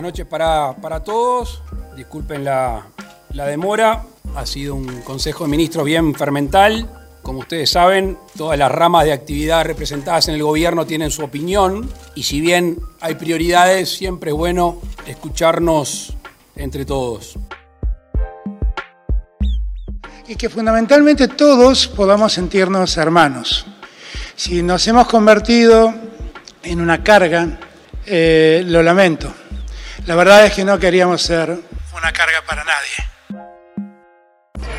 Buenas noches para, para todos. Disculpen la, la demora. Ha sido un Consejo de Ministros bien fermental. Como ustedes saben, todas las ramas de actividad representadas en el gobierno tienen su opinión y si bien hay prioridades, siempre es bueno escucharnos entre todos. Y que fundamentalmente todos podamos sentirnos hermanos. Si nos hemos convertido en una carga, eh, lo lamento. La verdad es que no queríamos ser una carga para nadie.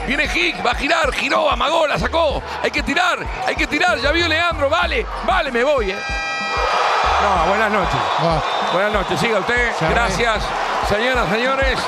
Viene Hick, va a girar, giró, amagó, la sacó. Hay que tirar, hay que tirar. Ya vio Leandro, vale, vale, me voy. Eh. No, buenas noches. Buenas noches, siga usted. Gracias, señoras, señores.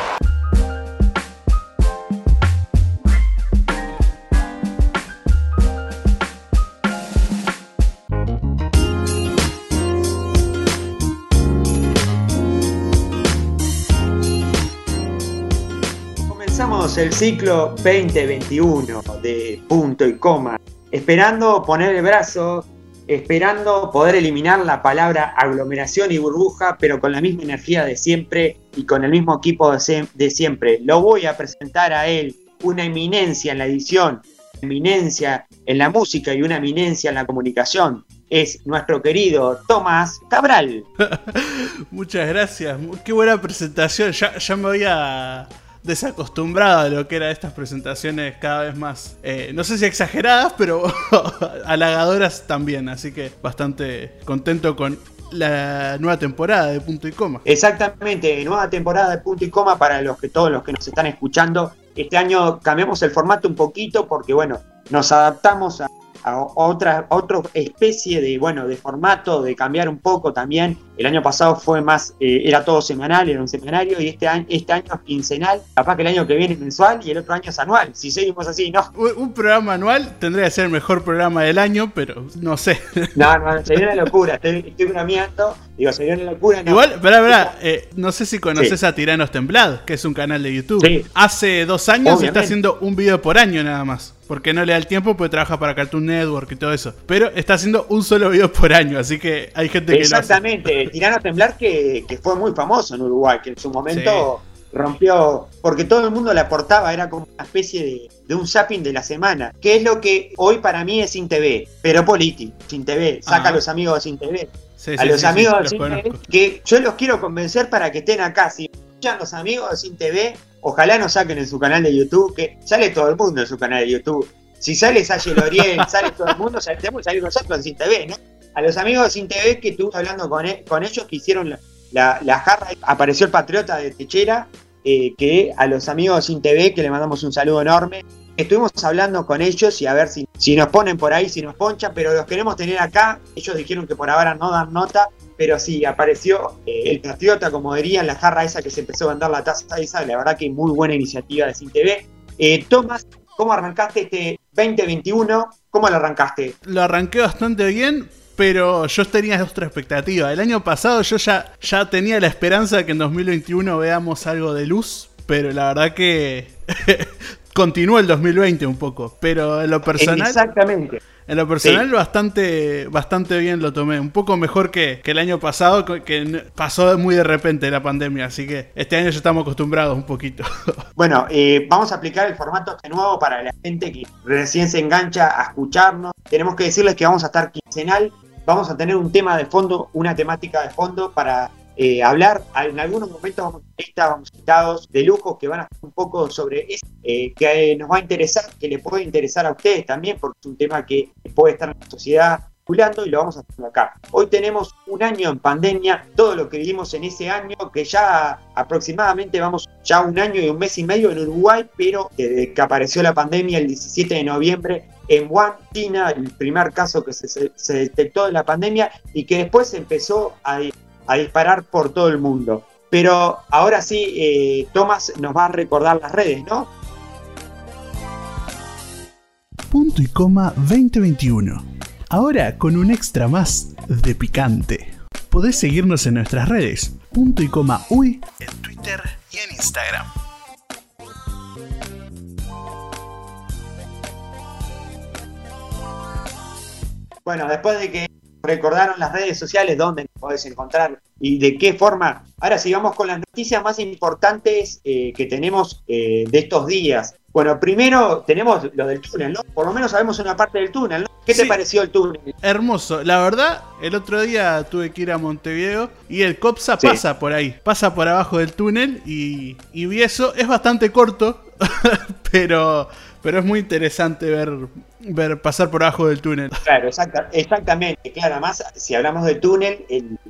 El ciclo 2021 de punto y coma, esperando poner el brazo, esperando poder eliminar la palabra aglomeración y burbuja, pero con la misma energía de siempre y con el mismo equipo de, sie- de siempre. Lo voy a presentar a él, una eminencia en la edición, eminencia en la música y una eminencia en la comunicación. Es nuestro querido Tomás Cabral. Muchas gracias. Qué buena presentación. Ya, ya me había desacostumbrado a lo que eran estas presentaciones cada vez más, eh, no sé si exageradas, pero halagadoras también. Así que bastante contento con la nueva temporada de Punto y Coma. Exactamente, nueva temporada de punto y coma para los que todos los que nos están escuchando. Este año cambiamos el formato un poquito porque bueno, nos adaptamos a, a otra, a otra especie de bueno de formato, de cambiar un poco también. El año pasado fue más, eh, era todo semanal, era un semanario, y este año, este año es quincenal. Capaz que el año que viene es mensual y el otro año es anual. Si seguimos así, no. Un, programa anual tendría que ser el mejor programa del año, pero no sé. No, no, sería una locura. Estoy, estoy bromeando. Digo, sería una locura. no. Igual, pará, pará, eh, no sé si conoces a Tiranos Temblados, que es un canal de YouTube. Sí. Hace dos años Obviamente. está haciendo un video por año nada más. Porque no le da el tiempo, porque trabaja para Cartoon Network y todo eso. Pero está haciendo un solo video por año, así que hay gente que. Exactamente, Tirano a Temblar que, que fue muy famoso en Uruguay, que en su momento rompió, porque todo el mundo le aportaba, era como una especie de, de un zapping de la semana, que es lo que hoy para mí es Sin TV, pero político, Sin TV, saca Ah. a los amigos de Sin TV, Sí, a sí, los amigos de Sin TV, que yo los quiero convencer para que estén acá, si escuchan los amigos de Sin TV, ojalá nos saquen en su canal de YouTube, que sale todo el mundo en su canal de YouTube. Si sale Salle Loriel, sale todo el mundo, sale- tenemos que salir nosotros en Sin TV, ¿no? A los amigos de Sin TV que estuve hablando con, e- con ellos que hicieron la, la- la jarra, apareció el patriota de Techera, eh, que a los amigos de Sin TV, que le mandamos un saludo enorme, estuvimos hablando con ellos y a ver si, si nos ponen por ahí, si nos ponchan, pero los queremos tener acá. Ellos dijeron que por ahora no dan nota, pero sí, apareció eh, el patriota, como dirían, la jarra esa que se empezó a vender la taza esa, la verdad que muy buena iniciativa de Sin TV. Eh, Tomás, ¿cómo arrancaste este 2021? ¿Cómo lo arrancaste? Lo arranqué bastante bien, pero yo tenía otra expectativa. El año pasado yo ya, ya tenía la esperanza de que en 2021 veamos algo de luz, pero la verdad que continuó el 2020 un poco. Pero en lo personal, Exactamente. En lo personal Sí. bastante, bastante bien lo tomé. Un poco mejor que, que el año pasado, que- pasó muy de repente la pandemia. Así que este año ya estamos acostumbrados un poquito. Bueno, eh, vamos a aplicar el formato este nuevo para la gente que recién se engancha a escucharnos. Tenemos que decirles que vamos a estar quincenal, vamos a tener un tema de fondo, una temática de fondo para eh, hablar. En algunos momentos vamos a vamos invitados de lujo que van a estar un poco sobre eso, eh, que eh, nos va a interesar, que le puede interesar a ustedes también, porque es un tema que puede estar en la sociedad circulando y lo vamos a hacer acá. Hoy tenemos un año en pandemia, todo lo que vivimos en ese año, que ya aproximadamente vamos ya un año y un mes y medio en Uruguay, pero que apareció la pandemia el 17 de noviembre en Wuhan, China, el primer caso que se- se detectó de la pandemia y que después empezó a, a disparar por todo el mundo. Pero ahora sí, eh, Tomás nos va a recordar las redes, ¿no? Punto y coma 2021. Ahora con un extra más de picante. Podés seguirnos en nuestras redes. Punto y coma uy en Twitter y en Instagram. Bueno, después de que recordaron las redes sociales dónde nos podés encontrar y de qué forma. Ahora sigamos con las noticias más importantes eh, que tenemos eh, de estos días. Bueno, primero tenemos lo del túnel, ¿no? Por lo menos sabemos una parte del túnel, ¿no? ¿Qué te pareció el túnel? Hermoso. La verdad, el otro día tuve que ir a Montevideo y el COPSA pasa por ahí, pasa por abajo del túnel y, y vi eso. Es bastante corto, pero, pero es muy interesante ver, ver pasar por abajo del túnel. Claro, exactamente. Claro, además, si hablamos del túnel,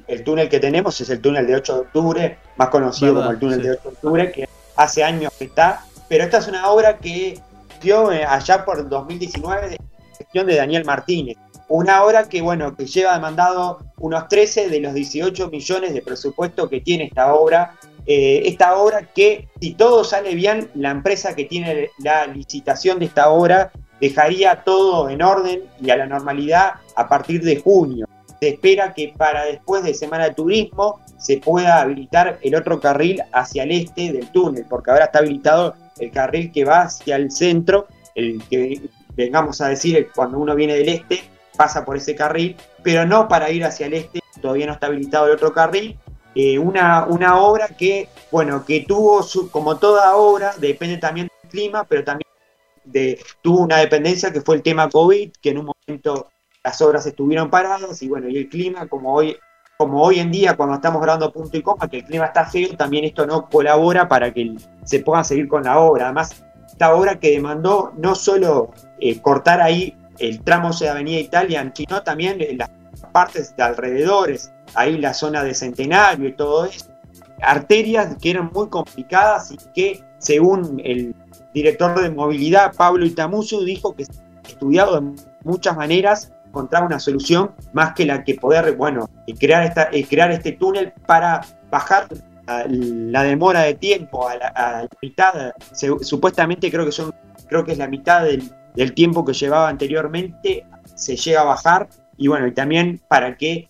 el, túnel que tenemos es el túnel de 8 de octubre, más conocido como el túnel de 8 de octubre, que hace años que está pero esta es una obra que dio eh, allá por 2019 de gestión de Daniel Martínez. Una obra que, bueno, que lleva demandado unos 13 de los 18 millones de presupuesto que tiene esta obra. Eh, esta obra que, si todo sale bien, la empresa que tiene la licitación de esta obra dejaría todo en orden y a la normalidad a partir de junio. Se espera que para después de Semana de Turismo se pueda habilitar el otro carril hacia el este del túnel, porque ahora está habilitado el carril que va hacia el centro, el que vengamos a decir cuando uno viene del este, pasa por ese carril, pero no para ir hacia el este, todavía no está habilitado el otro carril. Eh, una, una obra que, bueno, que tuvo, su, como toda obra, depende también del clima, pero también tuvo una dependencia que fue el tema COVID, que en un momento las obras estuvieron paradas y bueno, y el clima, como hoy como hoy en día cuando estamos grabando punto y coma, que el clima está feo, también esto no colabora para que se pueda seguir con la obra. Además, esta obra que demandó no solo eh, cortar ahí el tramo de Avenida Italia, sino también las partes de alrededores, ahí la zona de Centenario y todo eso, arterias que eran muy complicadas y que según el director de movilidad, Pablo Itamuso, dijo que estudiado de muchas maneras encontrar una solución más que la que poder, bueno, crear, esta, crear este túnel para bajar la demora de tiempo a la, mitad, supuestamente creo que son, creo que es la mitad del, tiempo que llevaba anteriormente, se llega a bajar y bueno, y también para que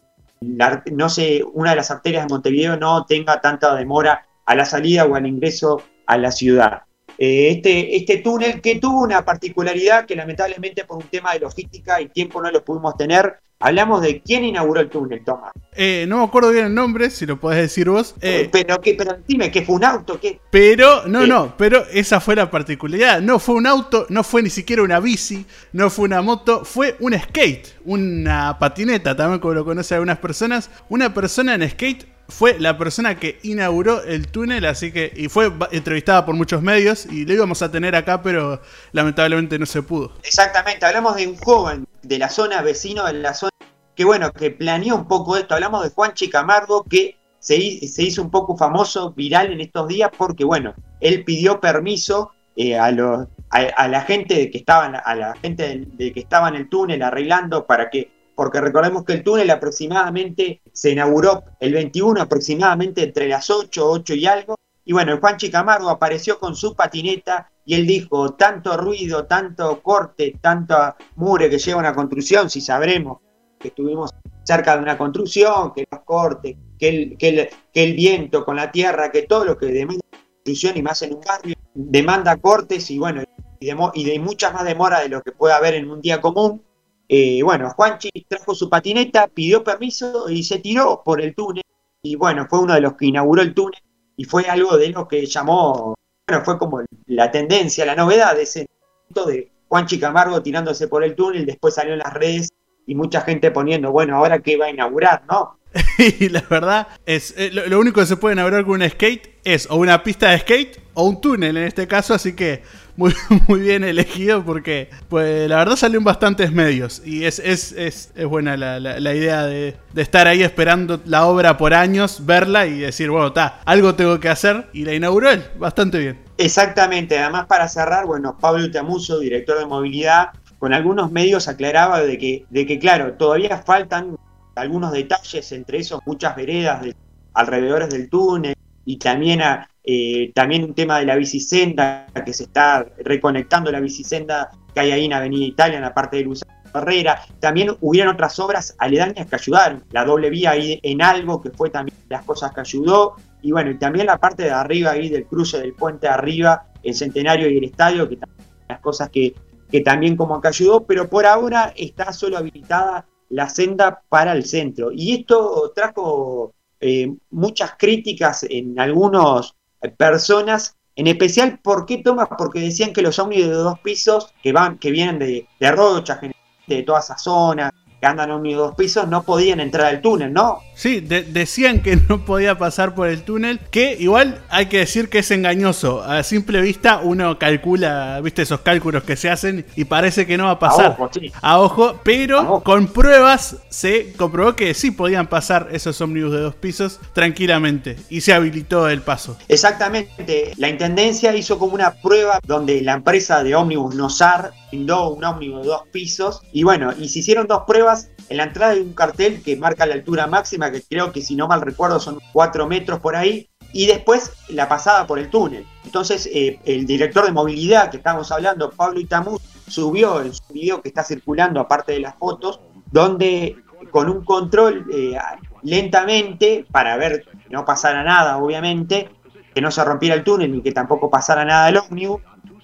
no sé, una de las arterias de Montevideo no tenga tanta demora a la salida o al ingreso a la ciudad. Eh, este, este túnel que tuvo una particularidad que lamentablemente por un tema de logística y tiempo no lo pudimos tener. Hablamos de quién inauguró el túnel, Tomás. Eh, no me acuerdo bien el nombre, si lo podés decir vos. Eh, pero, que, pero dime, que fue un auto, ¿qué? Pero, no, no, pero esa fue la particularidad. No fue un auto, no fue ni siquiera una bici, no fue una moto, fue un skate, una patineta, también como lo conocen algunas personas. Una persona en skate fue la persona que inauguró el túnel, así que. Y fue entrevistada por muchos medios y lo íbamos a tener acá, pero lamentablemente no se pudo. Exactamente, hablamos de un joven de la zona, vecino de la zona, que bueno, que planeó un poco esto. Hablamos de Juan Chicamargo, que se, hizo un poco famoso, viral en estos días, porque bueno, él pidió permiso eh, a, los, a, la gente que a la gente de que estaba en el túnel arreglando para que porque recordemos que el túnel aproximadamente se inauguró el 21, aproximadamente entre las 8, 8 y algo. Y bueno, Juan Chicamargo apareció con su patineta y él dijo, tanto ruido, tanto corte, tanto mure que lleva una construcción, si sabremos que estuvimos cerca de una construcción, que los cortes, que el, que el, viento con la tierra, que todo lo que demanda construcción y más en un barrio, demanda cortes y bueno, y de, y de muchas más demora de lo que puede haber en un día común. Eh, bueno, Juanchi trajo su patineta, pidió permiso y se tiró por el túnel. Y bueno, fue uno de los que inauguró el túnel y fue algo de lo que llamó, bueno, fue como la tendencia, la novedad de ese momento de Juanchi Camargo tirándose por el túnel, después salió en las redes y mucha gente poniendo, bueno, ahora qué va a inaugurar, ¿no? y la verdad es, eh, lo, único que se puede inaugurar con un skate es o una pista de skate o un túnel en este caso, así que muy, muy bien elegido porque pues la verdad salió en bastantes medios y es, es, es, es buena la, la, idea de, de, estar ahí esperando la obra por años, verla y decir, bueno, está, algo tengo que hacer y la inauguró él, bastante bien. Exactamente, además para cerrar, bueno, Pablo Tamuso, director de movilidad, con algunos medios aclaraba de que, de que claro, todavía faltan algunos detalles, entre esos muchas veredas de, alrededor del túnel y también a, eh, también un tema de la bicisenda, que se está reconectando la bicisenda que hay ahí en Avenida Italia, en la parte de Luz Herrera. También hubieron otras obras aledañas que ayudaron. La doble vía ahí en algo, que fue también las cosas que ayudó. Y bueno, y también la parte de arriba ahí del cruce del puente arriba, el centenario y el estadio, que también las cosas que, que también como que ayudó. Pero por ahora está solo habilitada la senda para el centro. Y esto trajo eh, muchas críticas en algunas personas, en especial, ¿por qué Tomás? Porque decían que los ómnibus de dos pisos que van, que vienen de, de Rocha, de toda esa zona, que andan a un dos pisos no podían entrar al túnel, ¿no? Sí, decían que no podía pasar por el túnel, que igual hay que decir que es engañoso. A simple vista uno calcula, viste esos cálculos que se hacen y parece que no va a pasar. A ojo, sí. a ojo pero con pruebas se comprobó que sí podían pasar esos ómnibus de dos pisos tranquilamente y se habilitó el paso. Exactamente, la Intendencia hizo como una prueba donde la empresa de ómnibus Nosar brindó un ómnibus de dos pisos y bueno, y se hicieron dos pruebas en la entrada hay un cartel que marca la altura máxima, que creo que si no mal recuerdo son 4 metros por ahí, y después la pasada por el túnel. Entonces eh, el director de movilidad que estábamos hablando, Pablo Itamuz, subió en su video que está circulando, aparte de las fotos, donde con un control eh, lentamente, para ver que no pasara nada, obviamente, que no se rompiera el túnel ni que tampoco pasara nada el ómnibus,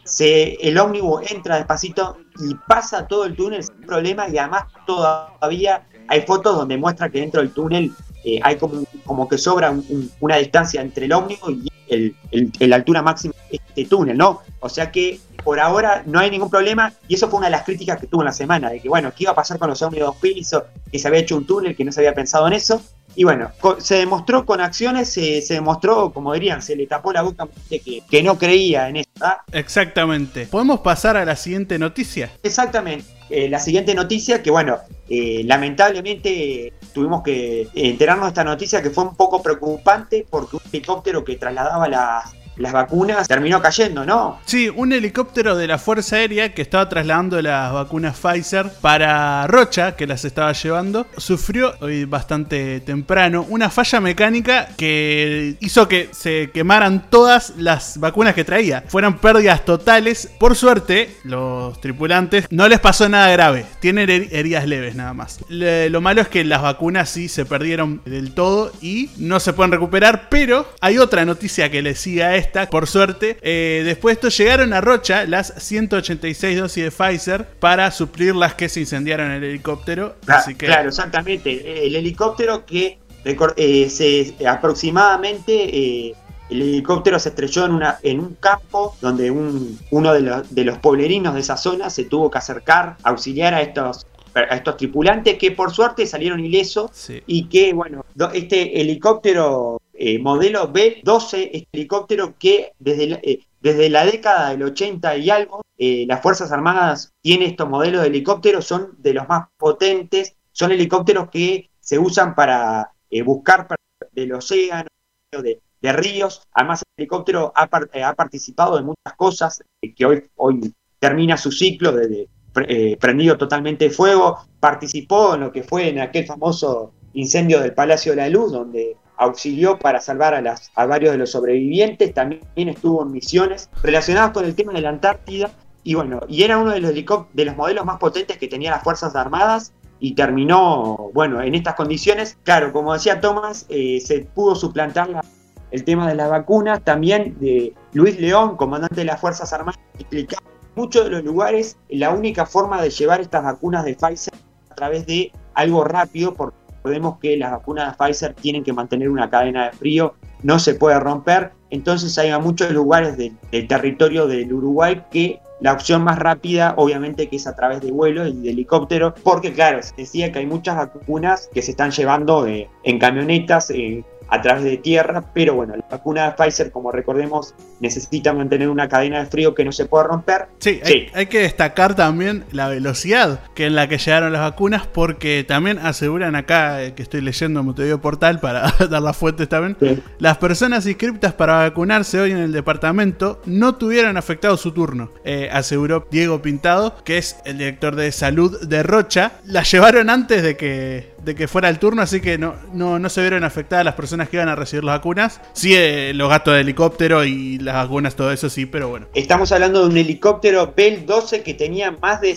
se, el ómnibus entra despacito y pasa todo el túnel sin problema y además todavía hay fotos donde muestra que dentro del túnel eh, hay como, como que sobra una distancia entre el ómnibus y el, altura máxima de este túnel, ¿no? O sea que por ahora no hay ningún problema y eso fue una de las críticas que tuvo en la semana, de que bueno, ¿qué iba a pasar con los ómnibus pisos? Que se había hecho un túnel, que no se había pensado en eso y bueno, se demostró con acciones, se, demostró, como dirían, se le tapó la boca que, que no creía en eso. ¿ah? Exactamente. ¿Podemos pasar a la siguiente noticia? Exactamente. Eh, la siguiente noticia, que bueno, eh, lamentablemente tuvimos que enterarnos de esta noticia que fue un poco preocupante porque un helicóptero que trasladaba las las vacunas terminó cayendo, ¿no? Sí, un helicóptero de la Fuerza Aérea que estaba trasladando las vacunas Pfizer para Rocha, que las estaba llevando, sufrió hoy bastante temprano una falla mecánica que hizo que se quemaran todas las vacunas que traía. Fueron pérdidas totales. Por suerte, los tripulantes no les pasó nada grave. Tienen heridas leves nada más. lo malo es que las vacunas sí se perdieron del todo y no se pueden recuperar, pero hay otra noticia que le sigue a esto por suerte. Eh, después de esto llegaron a Rocha las 186 dosis de Pfizer para suplir las que se incendiaron en el helicóptero. Claro, exactamente. El helicóptero que eh, se, aproximadamente... Eh, el helicóptero se estrelló en, una, en un campo donde uno de los, de los poblerinos de esa zona se tuvo que acercar, auxiliar a estos a estos tripulantes que por suerte salieron ilesos y que, bueno, este helicóptero eh, modelo B-12, este helicóptero que desde la, eh, desde la década del 80 y algo, eh, las Fuerzas Armadas tienen estos modelos de helicópteros, son de los más potentes, son helicópteros que se usan para buscar del océano, de, de ríos. Además, el helicóptero ha, ha participado en muchas cosas que hoy, hoy termina su ciclo de, eh, prendido totalmente de fuego, participó en lo que fue en aquel famoso incendio del Palacio de la Luz, donde auxilió para salvar a, las, a varios de los sobrevivientes, también estuvo en misiones relacionadas con el tema de la Antártida, y bueno, y era uno de los, de los modelos más potentes que tenían las Fuerzas Armadas, y terminó, bueno, en estas condiciones. Claro, como decía Tomás, eh, se pudo suplantar el tema de las vacunas, también de Luis León, comandante de las Fuerzas Armadas, explicaba muchos de los lugares la única forma de llevar estas vacunas de Pfizer a través de algo rápido, porque recordemos que las vacunas de Pfizer tienen que mantener una cadena de frío, no se puede romper, entonces hay muchos lugares del, territorio del Uruguay que la opción más rápida, obviamente, que es a través de vuelos y de helicópteros, porque claro, se decía que hay muchas vacunas que se están llevando eh, en camionetas, eh, a través de tierra, pero bueno, la vacuna de Pfizer, como recordemos, necesita mantener una cadena de frío que no se pueda romper. Sí, Hay, que destacar también la velocidad que en la que llegaron las vacunas, porque también aseguran acá, eh, que estoy leyendo Montevideo Portal para dar las fuentes también, las personas inscriptas para vacunarse hoy en el departamento no tuvieron afectado su turno, eh, aseguró Diego Pintado, que es el director de salud de Rocha. La llevaron antes de que, de que fuera el turno, así que no, no, no se vieron afectadas las personas que iban a recibir las vacunas. Sí, eh, los gastos de helicóptero y las vacunas, todo eso sí, pero bueno. Estamos hablando de un helicóptero Bell 12 que tenía más de,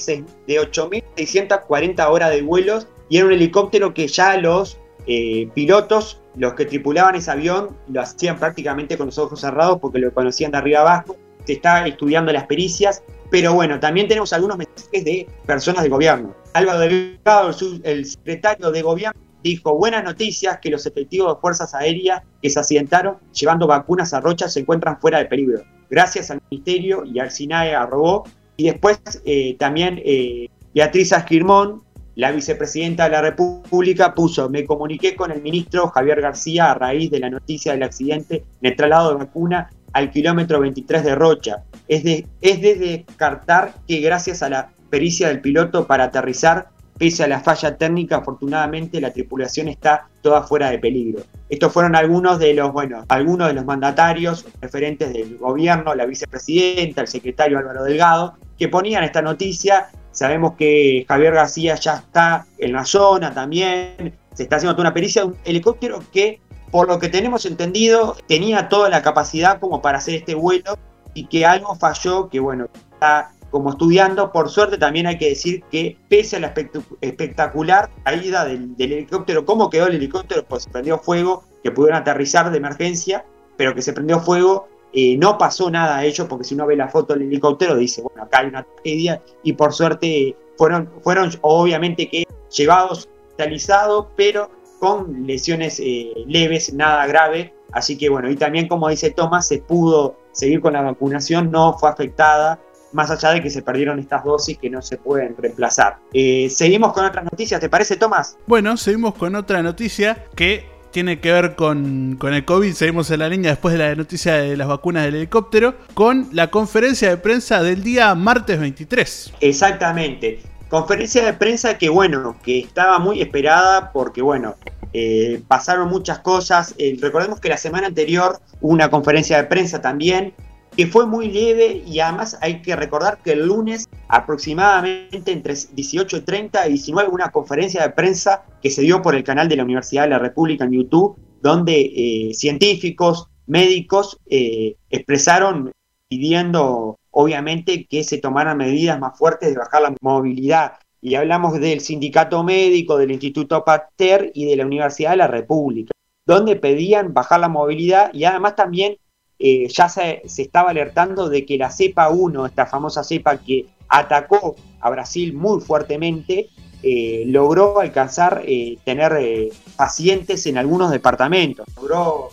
de 8.640 horas de vuelos y era un helicóptero que ya los eh, pilotos, los que tripulaban ese avión, lo hacían prácticamente con los ojos cerrados porque lo conocían de arriba abajo. Se está estudiando las pericias pero bueno, también tenemos algunos mensajes de personas del gobierno. Álvaro Delgado, el secretario de gobierno, dijo, buenas noticias que los efectivos de fuerzas aéreas que se accidentaron llevando vacunas a Rocha se encuentran fuera de peligro. Gracias al Ministerio y al SINAE arrobó. Y después eh, también eh, Beatriz Asquirmón, la vicepresidenta de la República, puso, me comuniqué con el ministro Javier García a raíz de la noticia del accidente en el traslado de vacuna al kilómetro 23 de Rocha. Es de, es de descartar que gracias a la pericia del piloto para aterrizar Pese a la falla técnica, afortunadamente la tripulación está toda fuera de peligro. Estos fueron algunos de los, bueno, algunos de los mandatarios referentes del gobierno, la vicepresidenta, el secretario Álvaro Delgado, que ponían esta noticia. Sabemos que Javier García ya está en la zona también. Se está haciendo toda una pericia de un helicóptero que, por lo que tenemos entendido, tenía toda la capacidad como para hacer este vuelo y que algo falló, que bueno, está como estudiando. Por suerte también hay que decir que pese a la espectacular caída del, helicóptero, cómo quedó el helicóptero, pues se prendió fuego, que pudieron aterrizar de emergencia, pero que se prendió fuego, eh, no pasó nada a ellos, porque si uno ve la foto del helicóptero dice, bueno, acá hay una tragedia, y por suerte fueron, fueron obviamente que llevados, hospitalizados, pero con lesiones eh, leves, nada grave. Así que bueno, y también como dice Tomás, se pudo seguir con la vacunación, no fue afectada más allá de que se perdieron estas dosis que no se pueden reemplazar. Eh, seguimos con otras noticias, ¿te parece, Tomás? Bueno, seguimos con otra noticia que tiene que ver con, con, el COVID. Seguimos en la línea después de la noticia de las vacunas del helicóptero, con la conferencia de prensa del día martes 23. Exactamente. Conferencia de prensa que, bueno, que estaba muy esperada porque, bueno, eh, pasaron muchas cosas. Eh, recordemos que la semana anterior hubo una conferencia de prensa también que fue muy leve y además hay que recordar que el lunes aproximadamente entre 18.30 y 19 una conferencia de prensa que se dio por el canal de la Universidad de la República en YouTube, donde eh, científicos, médicos expresaron pidiendo obviamente que se tomaran medidas más fuertes de bajar la movilidad. Y hablamos del sindicato médico, del Instituto Pasteur y de la Universidad de la República, donde pedían bajar la movilidad y además también eh, ya se, estaba alertando de que la cepa 1, esta famosa cepa que atacó a Brasil muy fuertemente, eh, logró alcanzar eh, tener pacientes en algunos departamentos. Logró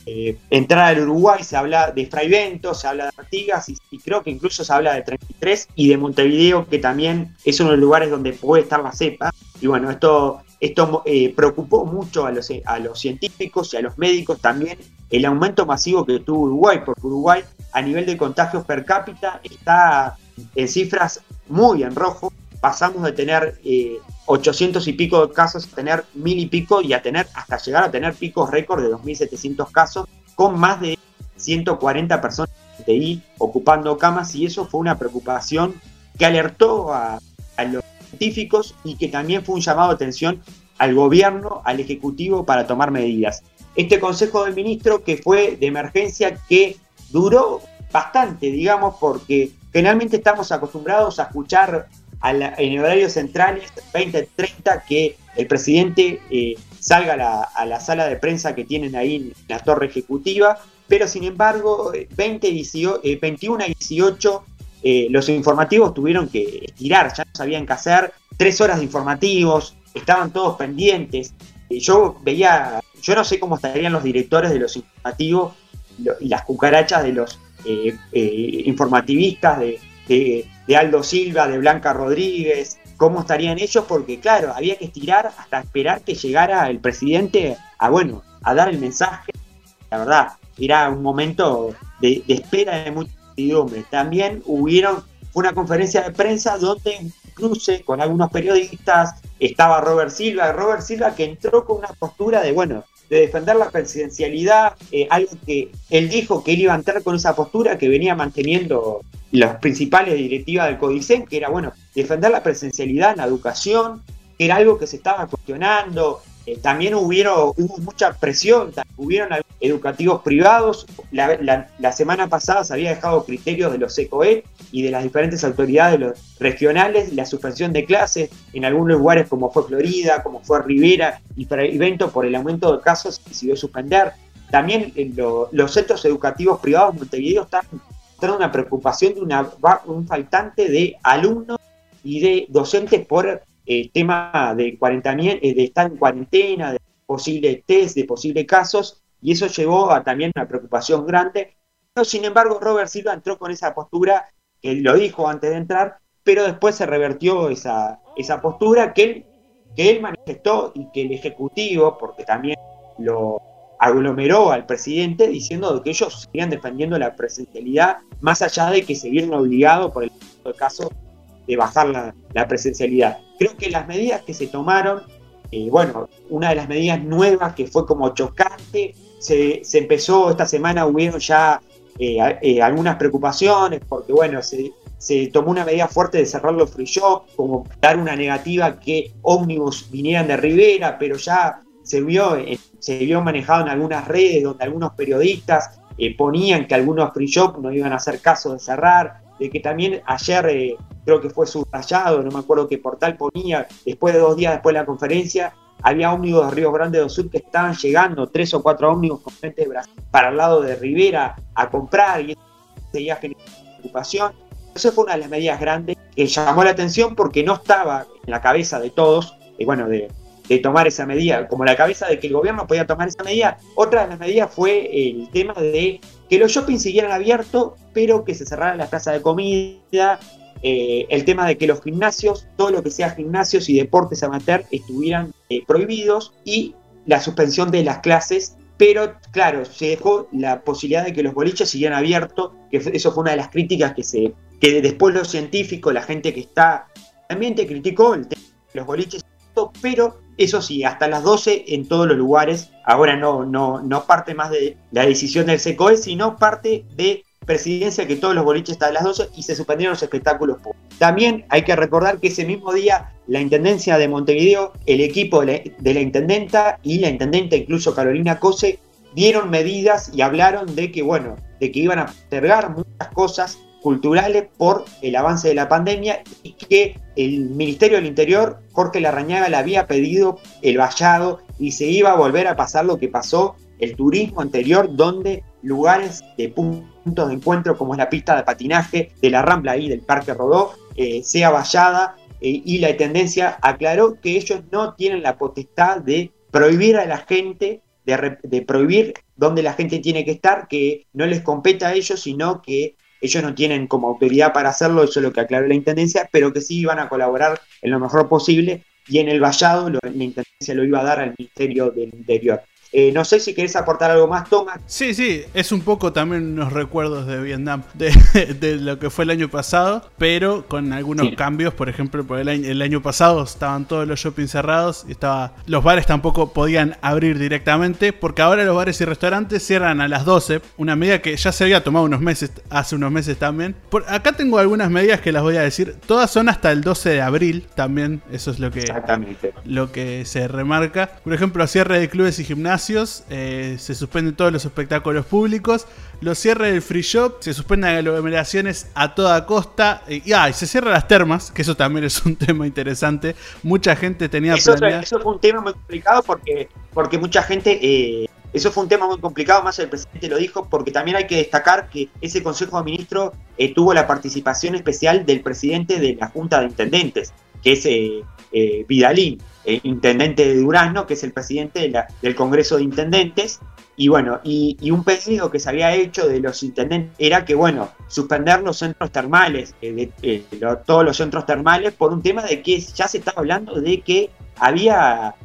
entrar al Uruguay, se habla de Fraivento, se habla de Artigas y, creo que incluso se habla de 33 y de Montevideo, que también es uno de los lugares donde puede estar la cepa. Y bueno, esto esto eh, preocupó mucho a los, a los científicos y a los médicos también el aumento masivo que tuvo Uruguay, porque Uruguay a nivel de contagios per cápita está en cifras muy en rojo. Pasamos de tener 800 eh, y pico de casos a tener mil y pico y a tener hasta llegar a tener picos récord de 2.700 casos con más de 140 personas de TI ocupando camas y eso fue una preocupación que alertó a, a los científicos y que también fue un llamado de atención al gobierno, al ejecutivo para tomar medidas. Este Consejo de Ministros que fue de emergencia que duró bastante, digamos, porque generalmente estamos acostumbrados a escuchar en horarios centrales 20-30 que el presidente eh, salga a la, sala de prensa que tienen ahí en la torre ejecutiva, pero sin embargo 20, 21 y 18 eh, los informativos tuvieron que estirar, ya no sabían qué hacer, tres horas de informativos, estaban todos pendientes. yo veía, yo no sé cómo estarían los directores de los informativos y las cucarachas de los eh, eh, de, Aldo Silva, de Blanca Rodríguez, cómo estarían ellos, porque claro, había que estirar hasta esperar que llegara el presidente a, bueno, a dar el mensaje. La verdad, era un momento de, espera de mucho también hubieron una conferencia de prensa donde cruce con algunos periodistas, estaba Robert Silva, Robert Silva que entró con una postura de, bueno, de defender la presidencialidad, eh, algo que él dijo que él iba a entrar con esa postura que venía manteniendo las principales directivas del Codicen, que era, bueno, defender la presidencialidad en la educación, que era algo que se estaba cuestionando, eh, también hubieron, hubo mucha presión, hubieron educativos privados. La, semana pasada se había dejado criterios de los ECOE y de las diferentes autoridades regionales la suspensión de clases en algunos lugares como fue Florida, como fue Rivera y evento por el aumento de casos decidió suspender. También eh, los centros educativos privados de Montevideo están una preocupación de una, un faltante de alumnos y de docentes por el eh, tema de, eh, de estar en cuarentena, de posibles test, de posibles casos, y eso llevó a también una preocupación grande. Pero, sin embargo, Robert Silva entró con esa postura, que lo dijo antes de entrar, pero después se revertió esa, esa postura que él, que él manifestó y que el Ejecutivo, porque también lo aglomeró al presidente diciendo que ellos seguían defendiendo la presencialidad, más allá de que se vieron obligados por el caso de bajar la, presencialidad. Creo que las medidas que se tomaron, eh, bueno, una de las medidas nuevas que fue como chocante, se, empezó esta semana, hubieron ya eh, eh, algunas preocupaciones, porque bueno, se, tomó una medida fuerte de cerrar los free como dar una negativa que ómnibus vinieran de Rivera, pero ya se vio, se vio manejado en algunas redes donde algunos periodistas ponían que algunos free shops no iban a hacer caso de cerrar, de que también ayer creo que fue subrayado, no me acuerdo qué portal ponía, después de dos días después de la conferencia, había ómnibus de Río Grande do Sur que estaban llegando, tres o cuatro ómnibus con gente de Brasil para el lado de Rivera a comprar y seguía generando preocupación. Eso fue una de las medidas grandes que llamó la atención porque no estaba en la cabeza de todos, y bueno, de, de tomar esa medida, como la cabeza de que el gobierno podía tomar esa medida. Otra de las medidas fue el tema de que los shoppings siguieran abiertos, pero que se cerraran las plazas de comida, eh, el tema de que los gimnasios, todo lo que sea gimnasios y deportes amateur estuvieran eh, prohibidos y la suspensión de las clases, pero claro, se dejó la posibilidad de que los boliches siguieran abiertos, que eso fue una de las críticas que se que después los científicos, la gente que está también te criticó el tema de los boliches, pero eso sí, hasta las 12 en todos los lugares, ahora no, no, no parte más de la decisión del SECOE, sino parte de presidencia que todos los boliches están a las 12 y se suspendieron los espectáculos públicos. También hay que recordar que ese mismo día la Intendencia de Montevideo, el equipo de la, Intendenta y la Intendenta, incluso Carolina Cose, dieron medidas y hablaron de que, bueno, de que iban a postergar muchas cosas culturales por el avance de la pandemia y que el Ministerio del Interior, Jorge Larrañaga, le había pedido el vallado y se iba a volver a pasar lo que pasó el turismo anterior, donde lugares de puntos de encuentro como es la pista de patinaje de la Rambla y del Parque Rodó eh, sea vallada eh, y la tendencia aclaró que ellos no tienen la potestad de prohibir a la gente, de, de prohibir dónde la gente tiene que estar, que no les compete a ellos, sino que ellos no tienen como autoridad para hacerlo, eso es lo que aclaró la Intendencia, pero que sí iban a colaborar en lo mejor posible y en el vallado la Intendencia lo iba a dar al Ministerio del Interior. Eh, no sé si querés aportar algo más, Tomás. Sí, sí, es un poco también unos recuerdos de Vietnam, de, lo que fue el año pasado, pero con algunos cambios. Por ejemplo, por el, año, el año pasado estaban todos los shoppings cerrados y estaba, los bares tampoco podían abrir directamente, porque ahora los bares y restaurantes cierran a las 12, una medida que ya se había tomado unos meses, hace unos meses también. Por, acá tengo algunas medidas que las voy a decir, todas son hasta el 12 de abril también, eso es lo que, lo que se remarca. Por ejemplo, cierre de clubes y gimnasios eh, se suspenden todos los espectáculos públicos, los cierres del free shop, se suspenden aglomeraciones a toda costa y, ah, se cierran las termas, que eso también es un tema interesante. Mucha gente tenía eso, eso fue un tema muy complicado porque, porque mucha gente... Eh, eso fue un tema muy complicado, más el presidente lo dijo, porque también hay que destacar que ese Consejo de Ministros eh, tuvo la participación especial del presidente de la Junta de Intendentes, que es Vidalín. Eh, intendente de Durazno, que es el presidente del Congreso de Intendentes. Y bueno, y, un pedido que se había hecho de los intendentes era que, bueno, suspender los centros termales, eh, eh, todos los centros termales, por un tema de que ya se estaba hablando de que había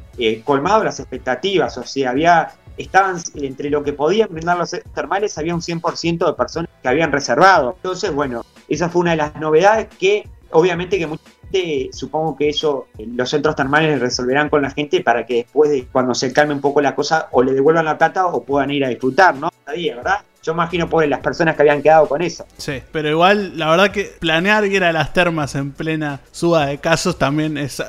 colmado las expectativas, o sea, había estaban entre lo que podían brindar los centros termales, había un 100% de personas que habían reservado. Entonces, bueno, esa fue una de las novedades que obviamente que supongo que eso eh, los centros termales resolverán con la gente para que después de cuando se calme un poco la cosa o le devuelvan la plata o puedan ir a disfrutar, ¿no? Ahí, ¿verdad? Yo imagino por las personas que habían quedado con eso. Sí, pero igual, la verdad que planear ir a las termas en plena suba de casos también es,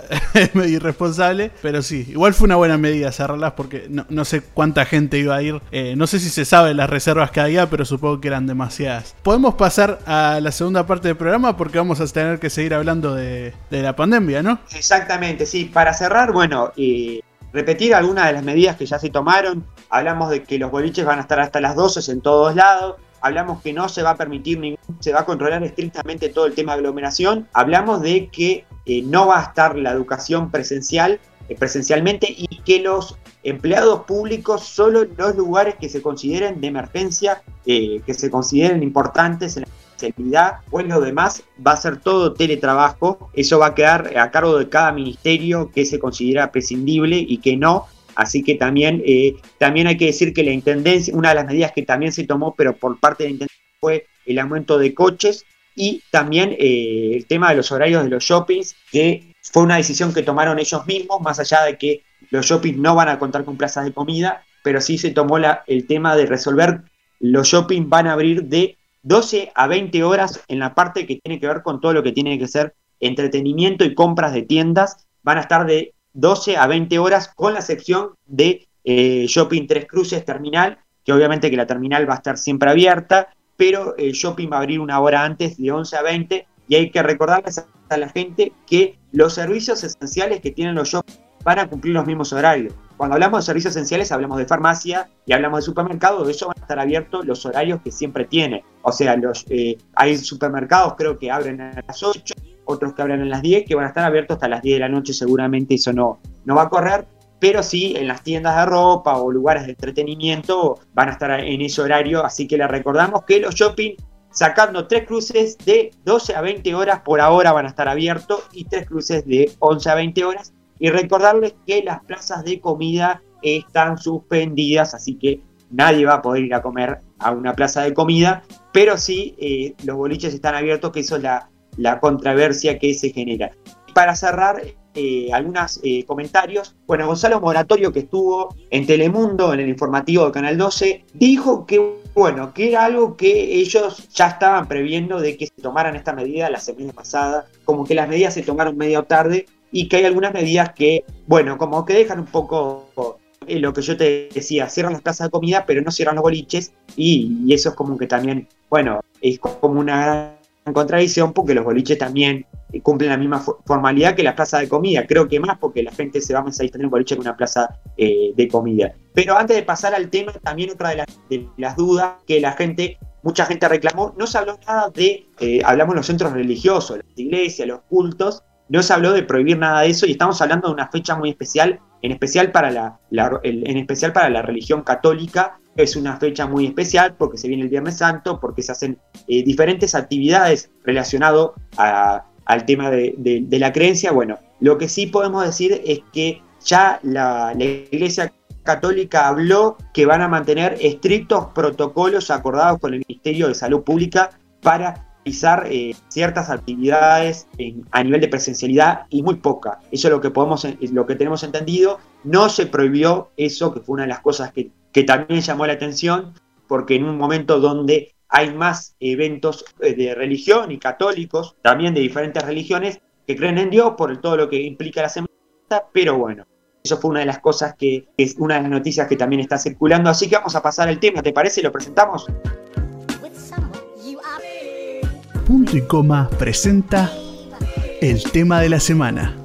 medio irresponsable. Pero sí, igual fue una buena medida cerrarlas porque no, sé cuánta gente iba a ir. Eh, no sé si se sabe las reservas que había, pero supongo que eran demasiadas. Podemos pasar a la segunda parte del programa porque vamos a tener que seguir hablando de, la pandemia, ¿no? Exactamente, sí. Para cerrar, bueno, y repetir algunas de las medidas que ya se tomaron. Hablamos de que los boliches van a estar hasta las 12 en todos lados. hablamos que no se va a permitir ningún, se va a controlar estrictamente todo el tema de aglomeración, hablamos de que eh, no va a estar la educación presencial, eh, presencialmente y que los empleados públicos solo en los lugares que se consideren de emergencia, que se consideren importantes en la seguridad, pues lo demás va a ser todo teletrabajo, eso va a quedar a cargo de cada ministerio que se considera prescindible y que no, Así que también, eh, también hay que decir que la Intendencia, una de las medidas que también se tomó, pero por parte de la Intendencia, fue el aumento de coches y también eh, el tema de los horarios de los shoppings, que fue una decisión que tomaron ellos mismos, más allá de que los shoppings no van a contar con plazas de comida, pero sí se tomó la, el tema de resolver, los shoppings van a abrir de 12 a 20 horas en la parte que tiene que ver con todo lo que tiene que ser entretenimiento y compras de tiendas, van a estar de 12 a 20 horas, con la excepción de eh, Shopping Tres Cruces Terminal, que obviamente que la terminal va a estar siempre abierta, pero el shopping va a abrir una hora antes, de 11 a 20, y hay que recordarles a la gente que los servicios esenciales que tienen los shoppings van a cumplir los mismos horarios. Cuando hablamos de servicios esenciales hablamos de farmacia y hablamos de supermercado, de eso van a estar abiertos los horarios que siempre tiene. O sea, los, eh, hay supermercados creo que abren a las 8, otros que abren a las 10, que van a estar abiertos hasta las 10 de la noche seguramente, eso no, no va a correr, pero sí en las tiendas de ropa o lugares de entretenimiento van a estar en ese horario, así que les recordamos que los shopping sacando tres cruces de 12 a 20 horas por ahora van a estar abiertos y tres cruces de 11 a 20 horas. Y recordarles que las plazas de comida están suspendidas, así que nadie va a poder ir a comer a una plaza de comida, pero sí eh, los boliches están abiertos, que eso es la, la controversia que se genera. Para cerrar, eh, algunos eh, comentarios. Bueno, Gonzalo Moratorio, que estuvo en Telemundo, en el informativo de Canal 12, dijo que, bueno, que era algo que ellos ya estaban previendo de que se tomaran esta medida la semana pasada, como que las medidas se tomaron medio tarde y que hay algunas medidas que, bueno, como que dejan un poco eh, lo que yo te decía, cierran las plazas de comida, pero no cierran los boliches y, eso es como que también, bueno, es como una en contradicción porque los boliches también cumplen la misma formalidad que la plaza de comida. Creo que más porque la gente se va a tener un boliche que una plaza eh, de comida. Pero antes de pasar al tema, también otra de las, dudas que la gente, mucha gente reclamó, no se habló nada de, eh, hablamos los centros religiosos, las iglesias, los cultos, no se habló de prohibir nada de eso y estamos hablando de una fecha muy especial, en especial para la, en especial para la religión católica, es una fecha muy especial porque se viene el Viernes Santo, porque se hacen eh, diferentes actividades relacionadas al tema de, la creencia. Bueno, lo que sí podemos decir es que ya la, Iglesia Católica habló que van a mantener estrictos protocolos acordados con el Ministerio de Salud Pública para realizar eh, ciertas actividades a nivel de presencialidad y muy poca. Eso es lo que podemos, lo que tenemos entendido. No se prohibió eso, que fue una de las cosas que que también llamó la atención porque en un momento donde hay más eventos eh, de religión y católicos, también de diferentes religiones, que creen en Dios por todo lo que implica la semana, pero bueno, eso fue una de las cosas que es una de las noticias que también está circulando, así que vamos a pasar al tema, ¿te parece? ¿Lo presentamos? Punto y coma presenta el tema de la semana.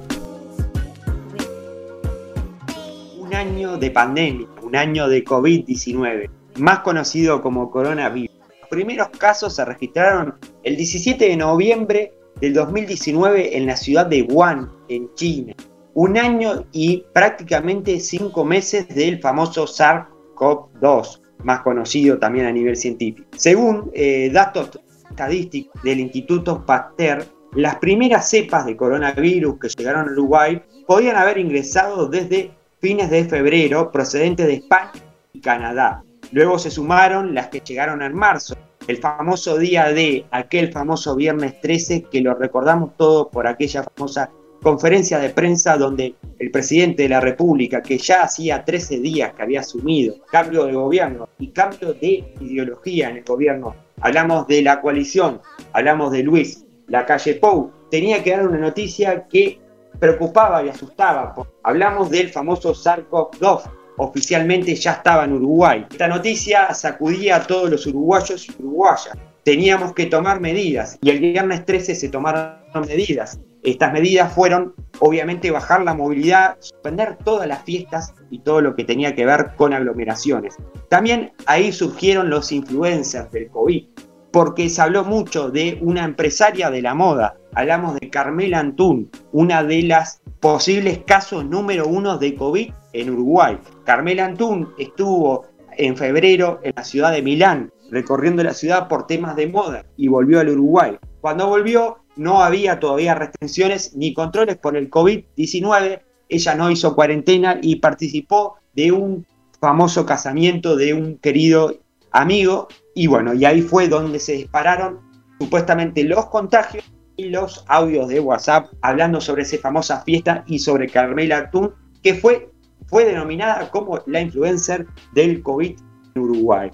Un año de pandemia año de COVID-19, más conocido como coronavirus. Los primeros casos se registraron el 17 de noviembre del 2019 en la ciudad de Wuhan, en China. Un año y prácticamente cinco meses del famoso SARS-CoV-2, más conocido también a nivel científico. Según eh, datos estadísticos del Instituto Pasteur, las primeras cepas de coronavirus que llegaron a Uruguay podían haber ingresado desde fines de febrero procedentes de España y Canadá. Luego se sumaron las que llegaron en marzo, el famoso día de aquel famoso viernes 13 que lo recordamos todos por aquella famosa conferencia de prensa donde el presidente de la República, que ya hacía 13 días que había asumido cambio de gobierno y cambio de ideología en el gobierno, hablamos de la coalición, hablamos de Luis Lacalle Pou, tenía que dar una noticia que preocupaba y asustaba. Hablamos del famoso SARS-CoV-2, oficialmente ya estaba en Uruguay. Esta noticia sacudía a todos los uruguayos y uruguayas. Teníamos que tomar medidas y el viernes 13 se tomaron medidas. Estas medidas fueron, obviamente, bajar la movilidad, suspender todas las fiestas y todo lo que tenía que ver con aglomeraciones. También ahí surgieron los influencers del COVID, porque se habló mucho de una empresaria de la moda. Hablamos de Carmela Antún, una de las posibles casos número uno de COVID en Uruguay. Carmela Antún estuvo en febrero en la ciudad de Milán, recorriendo la ciudad por temas de moda y volvió al Uruguay. Cuando volvió no había todavía restricciones ni controles por el COVID-19, ella no hizo cuarentena y participó de un famoso casamiento de un querido amigo y bueno, y ahí fue donde se dispararon supuestamente los contagios y los audios de WhatsApp hablando sobre esa famosa fiesta y sobre Carmela Artún, que fue, fue denominada como la influencer del COVID en Uruguay.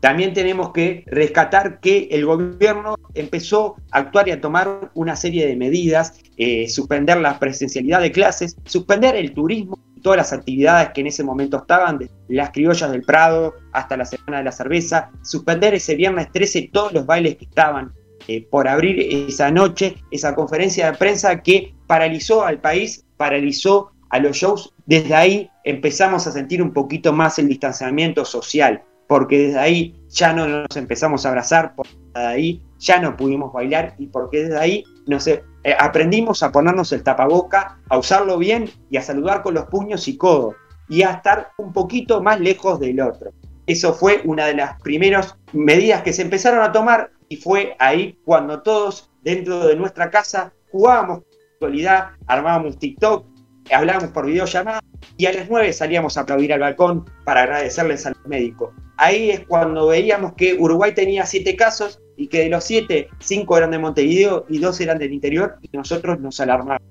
También tenemos que rescatar que el gobierno empezó a actuar y a tomar una serie de medidas, eh, suspender la presencialidad de clases, suspender el turismo, todas las actividades que en ese momento estaban, de las criollas del Prado hasta la Semana de la Cerveza, suspender ese viernes 13 todos los bailes que estaban eh, por abrir esa noche, esa conferencia de prensa que paralizó al país, paralizó a los shows. Desde ahí empezamos a sentir un poquito más el distanciamiento social porque desde ahí ya no nos empezamos a abrazar, porque desde ahí ya no pudimos bailar y porque desde ahí eh, aprendimos a ponernos el tapaboca, a usarlo bien y a saludar con los puños y codos y a estar un poquito más lejos del otro. Eso fue una de las primeras medidas que se empezaron a tomar y fue ahí cuando todos dentro de nuestra casa jugábamos actualidad, armábamos TikTok, hablábamos por videollamada y a las 9 salíamos a aplaudir al balcón para agradecerles al médico. Ahí es cuando veíamos que Uruguay tenía 7 casos y que de los 7, 5 eran de Montevideo y 2 eran del interior y nosotros nos alarmamos.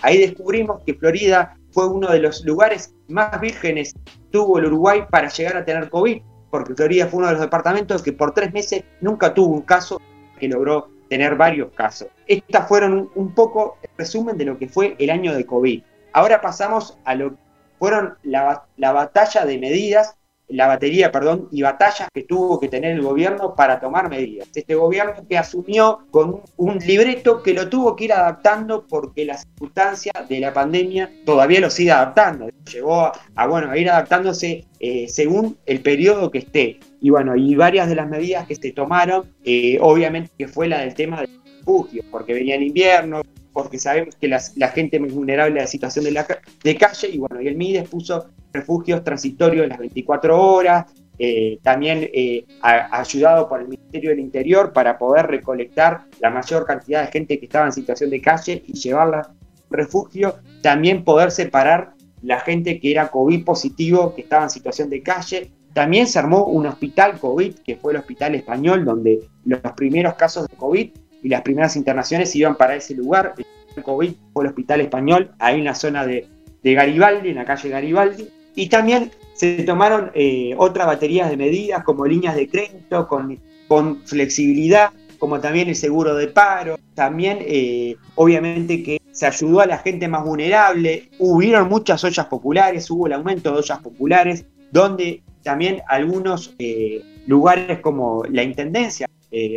Ahí descubrimos que Florida fue uno de los lugares más vírgenes que tuvo el Uruguay para llegar a tener COVID, porque Florida fue uno de los departamentos que por tres meses nunca tuvo un caso que logró tener varios casos. Estas fueron un poco el resumen de lo que fue el año de COVID. Ahora pasamos a lo que fueron la, batalla de medidas, la batería, perdón, y batallas que tuvo que tener el gobierno para tomar medidas. Este gobierno que asumió con un libreto que lo tuvo que ir adaptando porque la circunstancia de la pandemia todavía lo sigue adaptando. Llegó a, bueno, a ir adaptándose eh, según el periodo que esté. Y bueno, y varias de las medidas que se tomaron, eh, obviamente que fue la del tema de refugio, porque venía el invierno, porque sabemos que la gente es vulnerable a la situación de, la, de calle, y bueno, y el MIDES puso refugios transitorios de las 24 horas, eh, también eh, ayudado por el Ministerio del Interior para poder recolectar la mayor cantidad de gente que estaba en situación de calle y llevarla a refugio, también poder separar la gente que era COVID positivo, que estaba en situación de calle. También se armó un hospital COVID, que fue el Hospital Español, donde los primeros casos de COVID y las primeras internaciones iban para ese lugar. El COVID fue el Hospital Español, ahí en la zona de, Garibaldi, en la calle Garibaldi. Y también se tomaron eh, otras baterías de medidas como líneas de crédito con, con flexibilidad, como también el seguro de paro. También, eh, obviamente, que se ayudó a la gente más vulnerable. Hubieron muchas ollas populares, hubo el aumento de ollas populares, donde también algunos eh, lugares como la Intendencia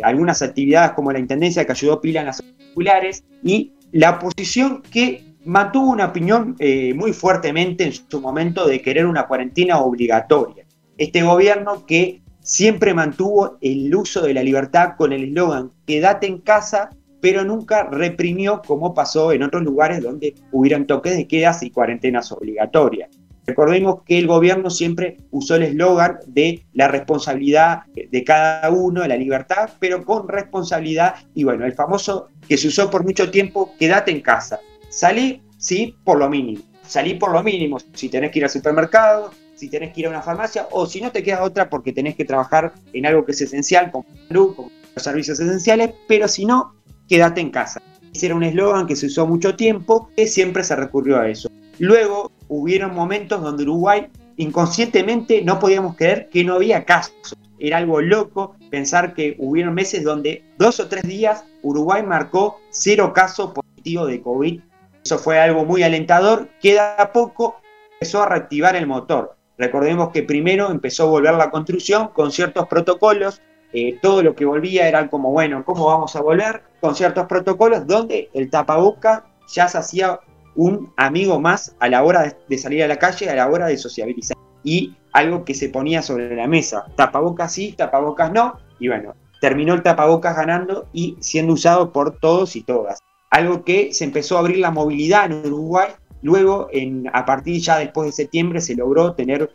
algunas actividades como la Intendencia que ayudó pila en las populares y la oposición que mantuvo una opinión eh, muy fuertemente en su momento de querer una cuarentena obligatoria. Este gobierno que siempre mantuvo el uso de la libertad con el eslogan quédate en casa, pero nunca reprimió como pasó en otros lugares donde hubieran toques de quedas y cuarentenas obligatorias. Recordemos que el gobierno siempre usó el eslogan de la responsabilidad de cada uno, de la libertad, pero con responsabilidad. Y bueno, el famoso que se usó por mucho tiempo, quédate en casa. Salí, sí, por lo mínimo. Salí por lo mínimo. Si tenés que ir al supermercado, si tenés que ir a una farmacia, o si no te queda otra porque tenés que trabajar en algo que es esencial, como salud, como servicios esenciales, pero si no, quédate en casa. Ese era un eslogan que se usó mucho tiempo, que siempre se recurrió a eso. Luego hubieron momentos donde Uruguay inconscientemente no podíamos creer que no había casos. Era algo loco pensar que hubieron meses donde dos o tres días Uruguay marcó cero casos positivos de COVID. Eso fue algo muy alentador que a poco empezó a reactivar el motor. Recordemos que primero empezó a volver la construcción con ciertos protocolos eh, todo lo que volvía era como, bueno, ¿cómo vamos a volver? Con ciertos protocolos donde el tapaboca ya se hacía un amigo más a la hora de salir a la calle, a la hora de sociabilizar. Y algo que se ponía sobre la mesa, tapabocas sí, tapabocas no, y bueno, terminó el tapabocas ganando y siendo usado por todos y todas. Algo que se empezó a abrir la movilidad en Uruguay, luego en, a partir ya después de septiembre se logró tener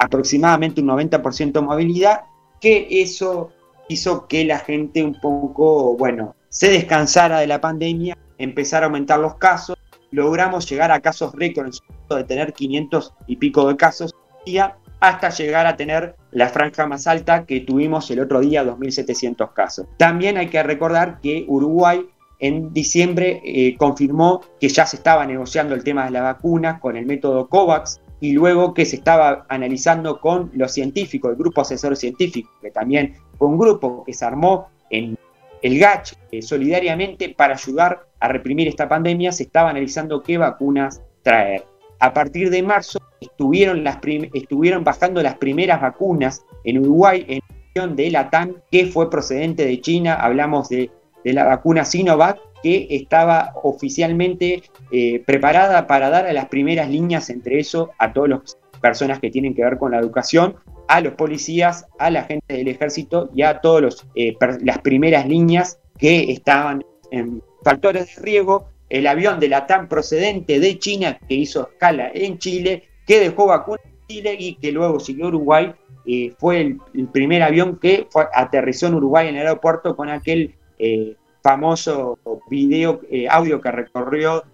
aproximadamente un 90% de movilidad, que eso hizo que la gente un poco, bueno, se descansara de la pandemia, empezara a aumentar los casos, logramos llegar a casos récord de tener 500 y pico de casos día, hasta llegar a tener la franja más alta que tuvimos el otro día, 2.700 casos. También hay que recordar que Uruguay en diciembre eh, confirmó que ya se estaba negociando el tema de la vacuna con el método COVAX y luego que se estaba analizando con los científicos, el grupo asesor científico, que también fue un grupo que se armó en el GACH eh, solidariamente para ayudar a reprimir esta pandemia, se estaba analizando qué vacunas traer. A partir de marzo estuvieron, estuvieron bajando las primeras vacunas en Uruguay en de Latam, que fue procedente de China. Hablamos de, la vacuna Sinovac, que estaba oficialmente eh, preparada para dar a las primeras líneas, entre eso a todas las personas que tienen que ver con la educación, a los policías, a la gente del ejército y a todas eh, las primeras líneas que estaban en factores de riesgo. El avión de la TAM procedente de China que hizo escala en Chile que dejó vacunas en Chile y que luego siguió Uruguay. Eh, fue el, primer avión que aterrizó en Uruguay en el aeropuerto con aquel eh, famoso video, eh, audio que recorrió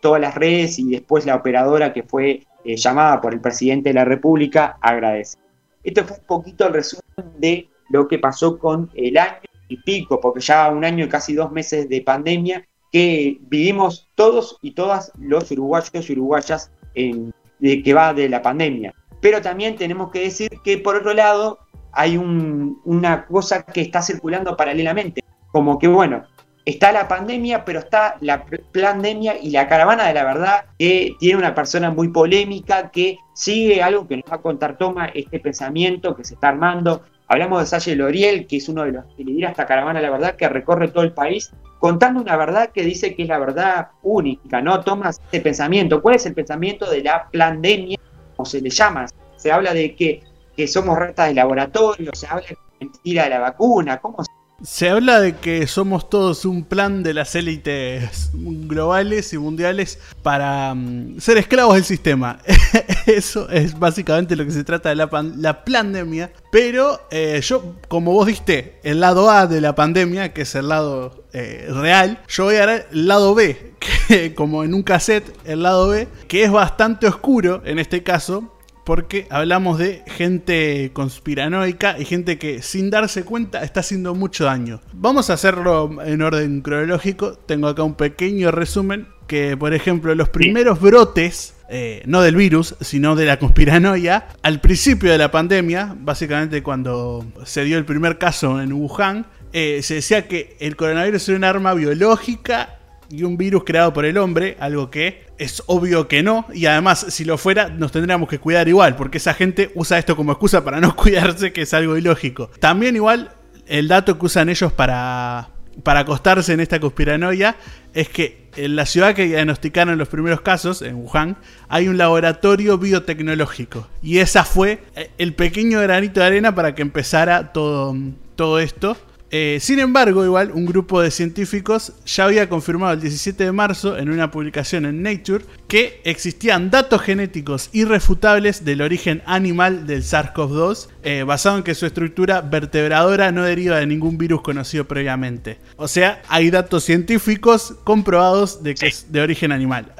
todas las redes y después la operadora que fue llamada por el presidente de la República agradece. Esto fue un poquito el resumen de lo que pasó con el año y pico, porque ya un año y casi dos meses de pandemia que vivimos todos y todas los uruguayos y uruguayas en, de que va de la pandemia. Pero también tenemos que decir que por otro lado hay una cosa que está circulando paralelamente, como que bueno, está la pandemia, pero está la pandemia y la caravana de la verdad, que tiene una persona muy polémica, que sigue algo que nos va a contar Toma, este pensamiento que se está armando. Hablamos de Salle Loriel, que es uno de los que lidera esta caravana de la verdad, que recorre todo el país contando una verdad que dice que es la verdad única, ¿no? Tomas este pensamiento. ¿Cuál es el pensamiento de la pandemia, como se le llama? Se habla de que, que somos ratas de laboratorio, se habla de mentira de la vacuna, ¿cómo se se habla de que somos todos un plan de las élites globales y mundiales para mm, ser esclavos del sistema. Eso es básicamente lo que se trata de la, pandemia. Pero eh, yo, como vos diste el lado A de la pandemia, que es el lado eh, real, yo voy a dar el lado B, que como en un cassette, el lado B, que es bastante oscuro en este caso porque hablamos de gente conspiranoica y gente que sin darse cuenta está haciendo mucho daño. Vamos a hacerlo en orden cronológico. Tengo acá un pequeño resumen que, por ejemplo, los primeros brotes, eh, no del virus, sino de la conspiranoia, al principio de la pandemia, básicamente cuando se dio el primer caso en Wuhan, eh, se decía que el coronavirus era un arma biológica y un virus creado por el hombre, algo que es obvio que no, y además si lo fuera nos tendríamos que cuidar igual, porque esa gente usa esto como excusa para no cuidarse, que es algo ilógico. También igual el dato que usan ellos para, para acostarse en esta conspiranoia es que en la ciudad que diagnosticaron los primeros casos, en Wuhan, hay un laboratorio biotecnológico. Y esa fue el pequeño granito de arena para que empezara todo, todo esto. Eh, sin embargo, igual, un grupo de científicos ya había confirmado el 17 de marzo en una publicación en Nature que existían datos genéticos irrefutables del origen animal del SARS-CoV-2, eh, basado en que su estructura vertebradora no deriva de ningún virus conocido previamente. O sea, hay datos científicos comprobados de que es de origen animal.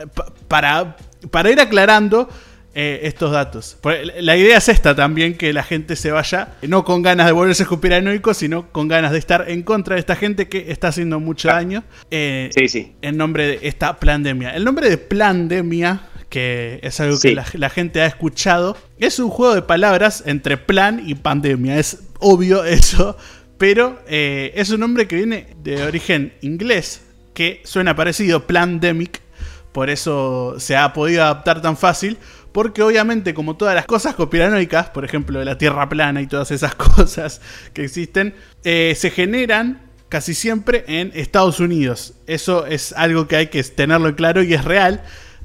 para, para ir aclarando, eh, estos datos. La idea es esta también, que la gente se vaya, no con ganas de volverse conspiranoico, sino con ganas de estar en contra de esta gente que está haciendo mucho daño eh, en nombre de esta pandemia. El nombre de pandemia, que es algo que la, gente ha escuchado, es un juego de palabras entre plan y pandemia. Es obvio eso, pero eh, es un nombre que viene de origen inglés, que suena parecido, pandemic, por eso se ha podido adaptar tan fácil porque obviamente como todas las cosas conspiranoicas, por ejemplo la Tierra plana y todas esas cosas que existen, eh, se generan casi siempre en Estados Unidos. Eso es algo que hay que tenerlo claro y es real.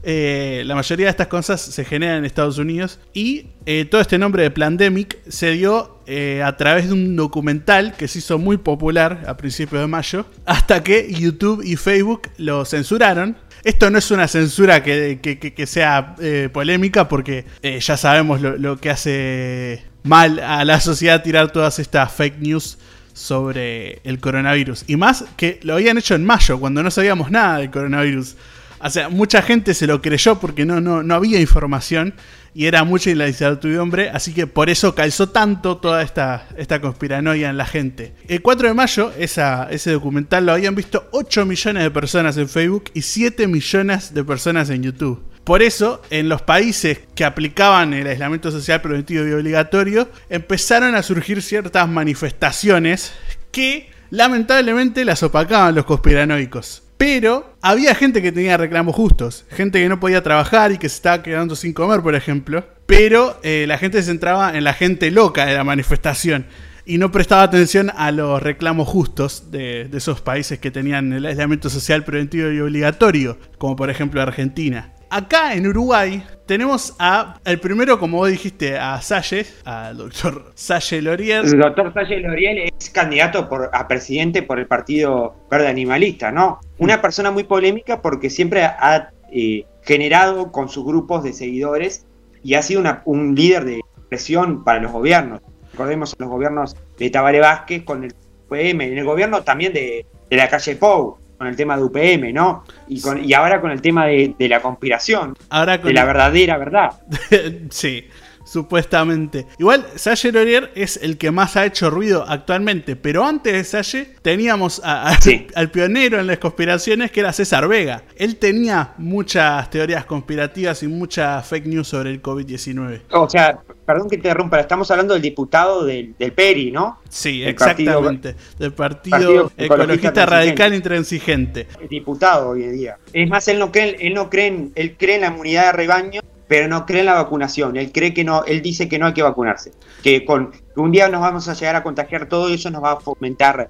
Eh, la mayoría de estas cosas se generan en Estados Unidos y eh, todo este nombre de Plandemic se dio a través de un documental que se hizo muy popular a principios de mayo hasta que YouTube y Facebook lo censuraron. Esto no es una censura que, sea polémica porque ya sabemos lo, lo que hace mal a la sociedad tirar todas estas fake news sobre el coronavirus. Y más que lo habían hecho en mayo, cuando no sabíamos nada del coronavirus. O sea, mucha gente se lo creyó porque no, no, no había información y era mucha la incertidumbre, así que por eso calzó tanto toda esta, esta conspiranoia en la gente. El 4 de mayo, ese documental lo habían visto 8 millones de personas en Facebook y 7 millones de personas en YouTube. Por eso, en los países que aplicaban el aislamiento social preventivo y obligatorio, empezaron a surgir ciertas manifestaciones que lamentablemente las opacaban los conspiranoicos. Pero había gente que tenía reclamos justos, gente que no podía trabajar y que se estaba quedando sin comer, por ejemplo. Pero eh, la gente se centraba en la gente loca de la manifestación y no prestaba atención a los reclamos justos de, de esos países que tenían el aislamiento social preventivo y obligatorio, como por ejemplo Argentina. Acá en Uruguay tenemos a, el primero, como vos dijiste, a Salle, al doctor Salle Loriel. El doctor Salle Loriel es candidato por, a presidente por el Partido Verde Animalista, ¿no? Una persona muy polémica porque siempre ha eh, generado con sus grupos de seguidores y ha sido un líder de presión para los gobiernos. Recordemos los gobiernos de Tabaré Vázquez con el UPM, en el gobierno también de, de la calle Pou con el tema de UPM, ¿no? Y, con, y ahora con el tema de, la conspiración, ahora de la verdadera verdad. sí, supuestamente. Igual, Salle Lorier es el que más ha hecho ruido actualmente, pero antes de Salle teníamos al pionero en las conspiraciones que era César Vega. Él tenía muchas teorías conspirativas y muchas fake news sobre el COVID-19. O sea, perdón que te interrumpa, estamos hablando del diputado del, PERI, ¿no? Sí, exactamente. del Partido, Ecologista Radical Intransigente. diputado hoy en día. Es más, él no cree, él no cree en, él cree en la inmunidad de rebaño, pero no cree en la vacunación. Él cree que no, él dice que no hay que vacunarse. Que con que un día nos vamos a llegar a contagiar todo y eso nos va a fomentar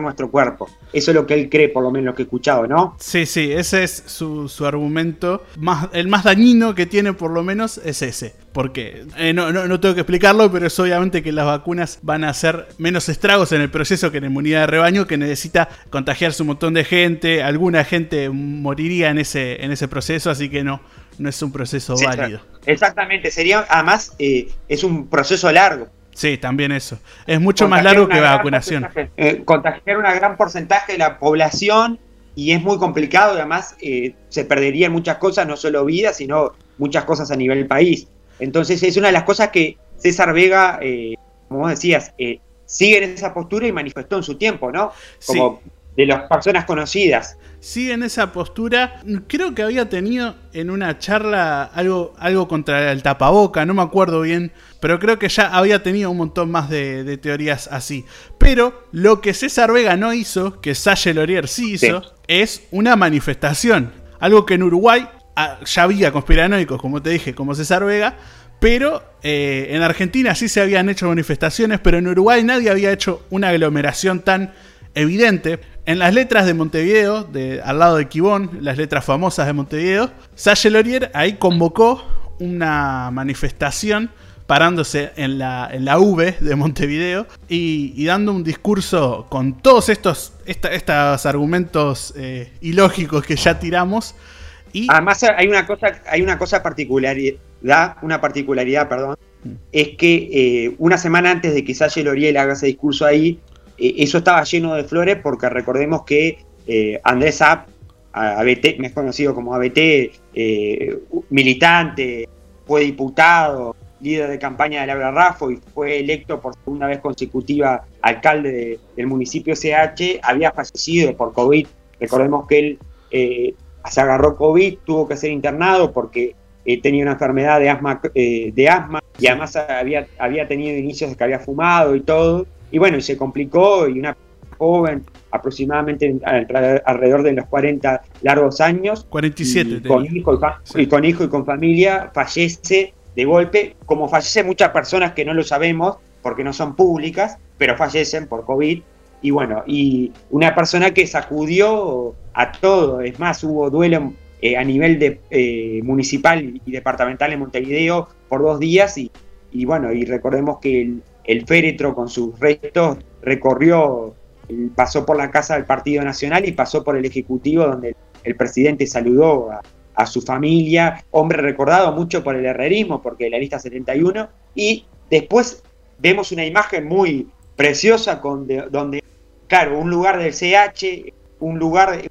nuestro cuerpo. Eso es lo que él cree, por lo menos lo que he escuchado, ¿no? Sí, sí, ese es su, argumento. Más, el más dañino que tiene, por lo menos, es ese. Porque eh, no, no, tengo que explicarlo, pero es obviamente que las vacunas van a hacer menos estragos en el proceso que en la inmunidad de rebaño, que necesita contagiarse un montón de gente. Alguna gente moriría en ese, en ese proceso, así que no, no es un proceso válido. Exactamente, sería, además, eh, es un proceso largo Sí, también eso. Es mucho más largo que la vacunación. Eh, contagiar una gran porcentaje de la población y es muy complicado. Además, eh, se perderían muchas cosas, no solo vida, sino muchas cosas a nivel país. Entonces, es una de las cosas que César Vega, eh, como vos decías, sigue en esa postura y manifestó en su tiempo, ¿no? Como de las personas conocidas sigue en esa postura. Creo que había tenido en una charla algo, algo contra el tapaboca, no me acuerdo bien, pero creo que ya había tenido un montón más de, teorías así. Pero lo que César Vega no hizo, que Salle Lorier sí hizo, es una manifestación. Algo que en Uruguay ah, ya había conspiranoicos, como te dije, como César Vega, pero eh, en Argentina sí se habían hecho manifestaciones, pero en Uruguay nadie había hecho una aglomeración tan evidente. En las letras de Montevideo, de, al lado de Quibón, las letras famosas de Montevideo, Salle Lorier ahí convocó una manifestación parándose en la, en la V de Montevideo y, dando un discurso con todos estos, estos argumentos eh, ilógicos que ya tiramos. Y... Además hay una cosa, hay una cosa particularidad, una particularidad, perdón, mm. es que eh, una semana antes de que Salle Loriel haga ese discurso ahí, eso estaba lleno de flores porque recordemos que eh, Andrés App, ABT, me es conocido como ABT, eh, militante, fue diputado, líder de campaña de Laura Raffo y fue electo por segunda vez consecutiva alcalde del municipio CH, había fallecido por COVID. Recordemos que él se agarró COVID, tuvo que ser internado porque tenía una enfermedad de asma, de asma y además había, había tenido inicios de que había fumado y todo y bueno, y se complicó y una joven aproximadamente alrededor de los 40 largos años. 47. Y con, hijo y, con hijo y con familia fallece de golpe, como fallecen muchas personas que no lo sabemos porque no son públicas, pero fallecen por COVID. Y bueno, y una persona que sacudió a todo, es más, hubo duelo eh, a nivel de, eh, municipal y departamental en Montevideo por dos días y, y bueno, y recordemos que el, el féretro con sus restos recorrió, pasó por la casa del Partido Nacional y pasó por el Ejecutivo donde el presidente saludó a, su familia, hombre recordado mucho por el herrerismo, porque la lista 71, y después vemos una imagen muy preciosa donde, claro, un lugar del CH, un lugar de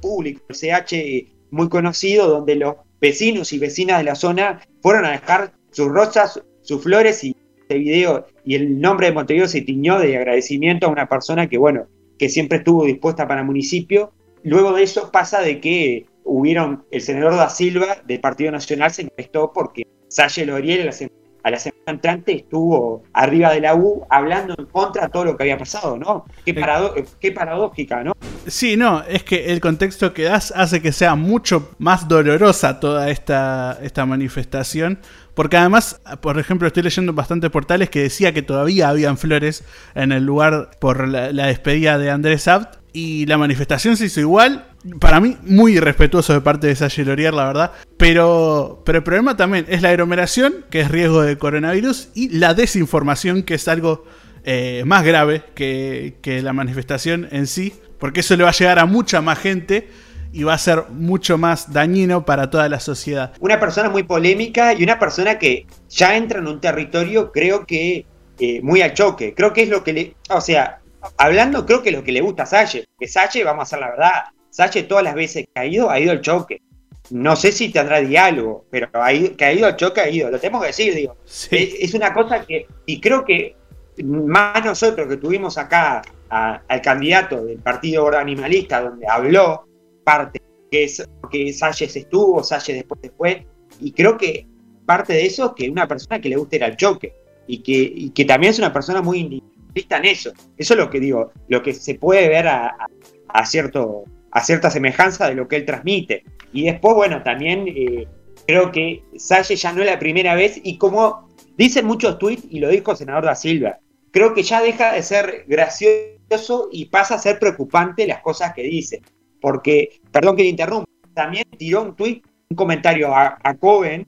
público, el CH muy conocido, donde los vecinos y vecinas de la zona fueron a dejar sus rosas, sus flores y este video y el nombre de Montevideo se tiñó de agradecimiento a una persona que, bueno, que siempre estuvo dispuesta para el municipio. Luego de eso pasa de que hubieron, el senador da Silva del Partido Nacional se manifestó porque Salle Loriel a la, semana entrante estuvo arriba de la U hablando en contra de todo lo que había pasado, ¿no? Qué, eh, qué paradójica, ¿no? Sí, no, es que el contexto que das hace que sea mucho más dolorosa toda esta, esta manifestación porque además, por ejemplo, estoy leyendo bastantes portales que decía que todavía habían flores en el lugar por la, despedida de Andrés Abt. Y la manifestación se hizo igual. Para mí, muy irrespetuoso de parte de Salle Lorier, la verdad. Pero, pero el problema también es la aglomeración, que es riesgo de coronavirus, y la desinformación, que es algo eh, más grave que, que la manifestación en sí. Porque eso le va a llegar a mucha más gente y va a ser mucho más dañino para toda la sociedad. Una persona muy polémica y una persona que ya entra en un territorio, creo que eh, muy al choque. Creo que es lo que le. O sea, hablando, creo que es lo que le gusta a Salle. Que Salle, vamos a hacer la verdad, Salle todas las veces que ha ido, ha ido al choque. No sé si tendrá diálogo, pero ha ido, que ha ido al choque, ha ido. Lo tenemos que decir, digo. Es, una cosa que. Y creo que más nosotros que tuvimos acá al candidato del Partido Animalista, donde habló, parte, que es que Salles estuvo, Salles después después, y creo que parte de eso es que una persona que le gusta ir al choque, y que, que también es una persona muy individualista en eso. Eso es lo que digo, lo que se puede ver a, cierto, a cierta semejanza de lo que él transmite. Y después, bueno, también eh, creo que Salles ya no es la primera vez, y como dicen muchos tweets, y lo dijo senador da Silva, creo que ya deja de ser gracioso y pasa a ser preocupante las cosas que dice porque, perdón que te interrumpa, también tiró un tweet, un comentario a, Cohen,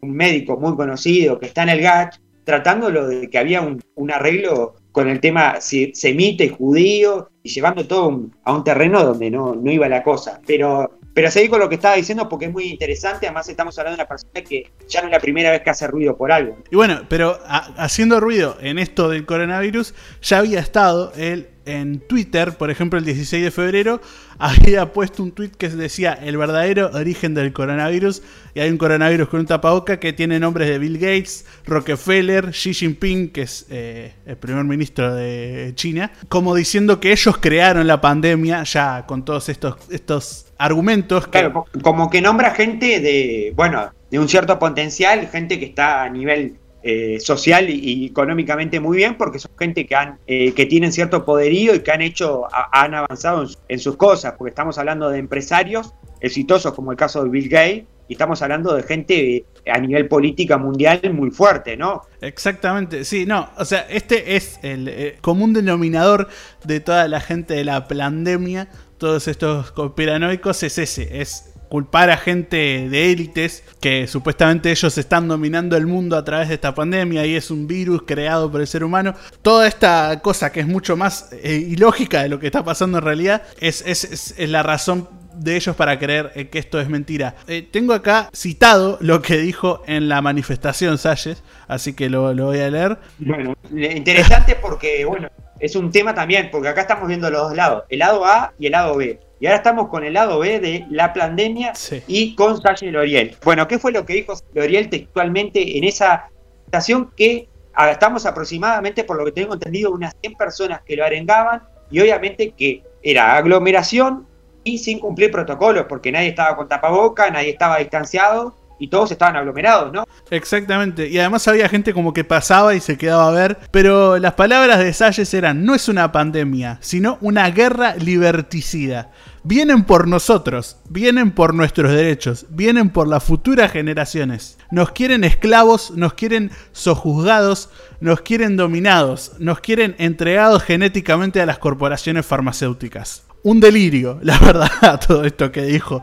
un médico muy conocido que está en el GACH, tratándolo de que había un, arreglo con el tema semita y judío y llevando todo a un terreno donde no, no iba la cosa. Pero pero seguí con lo que estaba diciendo porque es muy interesante. Además, estamos hablando de una persona que ya no es la primera vez que hace ruido por algo. Y bueno, pero haciendo ruido en esto del coronavirus, ya había estado él en Twitter, por ejemplo, el 16 de febrero, había puesto un tweet que decía el verdadero origen del coronavirus. Y hay un coronavirus con un tapaboca que tiene nombres de Bill Gates, Rockefeller, Xi Jinping, que es eh, el primer ministro de China, como diciendo que ellos crearon la pandemia ya con todos estos, estos argumentos. Claro, como que nombra gente de, bueno, de un cierto potencial, gente que está a nivel eh, social y, económicamente muy bien, porque son gente que han eh, que tienen cierto poderío y que han hecho, han avanzado en, sus cosas, porque estamos hablando de empresarios exitosos como el caso de Bill Gates, y estamos hablando de gente eh, a nivel política mundial muy fuerte, ¿no? Exactamente, sí, no, o sea, este es el común denominador de toda la gente de la pandemia, todos estos conspiranoicos es ese, es culpar a gente de élites que supuestamente ellos están dominando el mundo a través de esta pandemia y es un virus creado por el ser humano. Toda esta cosa que es mucho más eh, ilógica de lo que está pasando en realidad es, es, la razón de ellos para creer eh, que esto es mentira. Eh, tengo acá citado lo que dijo en la manifestación Salles, así que lo, lo voy a leer. Bueno, interesante porque, bueno, es un tema también, porque acá estamos viendo los dos lados, el lado A y el lado B. Y ahora estamos con el lado B de la pandemia y con Salle Loriel. Bueno, ¿qué fue lo que dijo Loriel textualmente en esa estación que estamos aproximadamente, por lo que tengo entendido, unas 100 personas que lo arengaban y obviamente que era aglomeración y sin cumplir protocolos, porque nadie estaba con tapaboca, nadie estaba distanciado y todos estaban aglomerados, ¿no? Exactamente, y además había gente como que pasaba y se quedaba a ver, pero las palabras de Salles eran, no es una pandemia, sino una guerra liberticida. Vienen por nosotros, vienen por nuestros derechos, vienen por las futuras generaciones. Nos quieren esclavos, nos quieren sojuzgados, nos quieren dominados, nos quieren entregados genéticamente a las corporaciones farmacéuticas un delirio, la verdad, todo esto que dijo.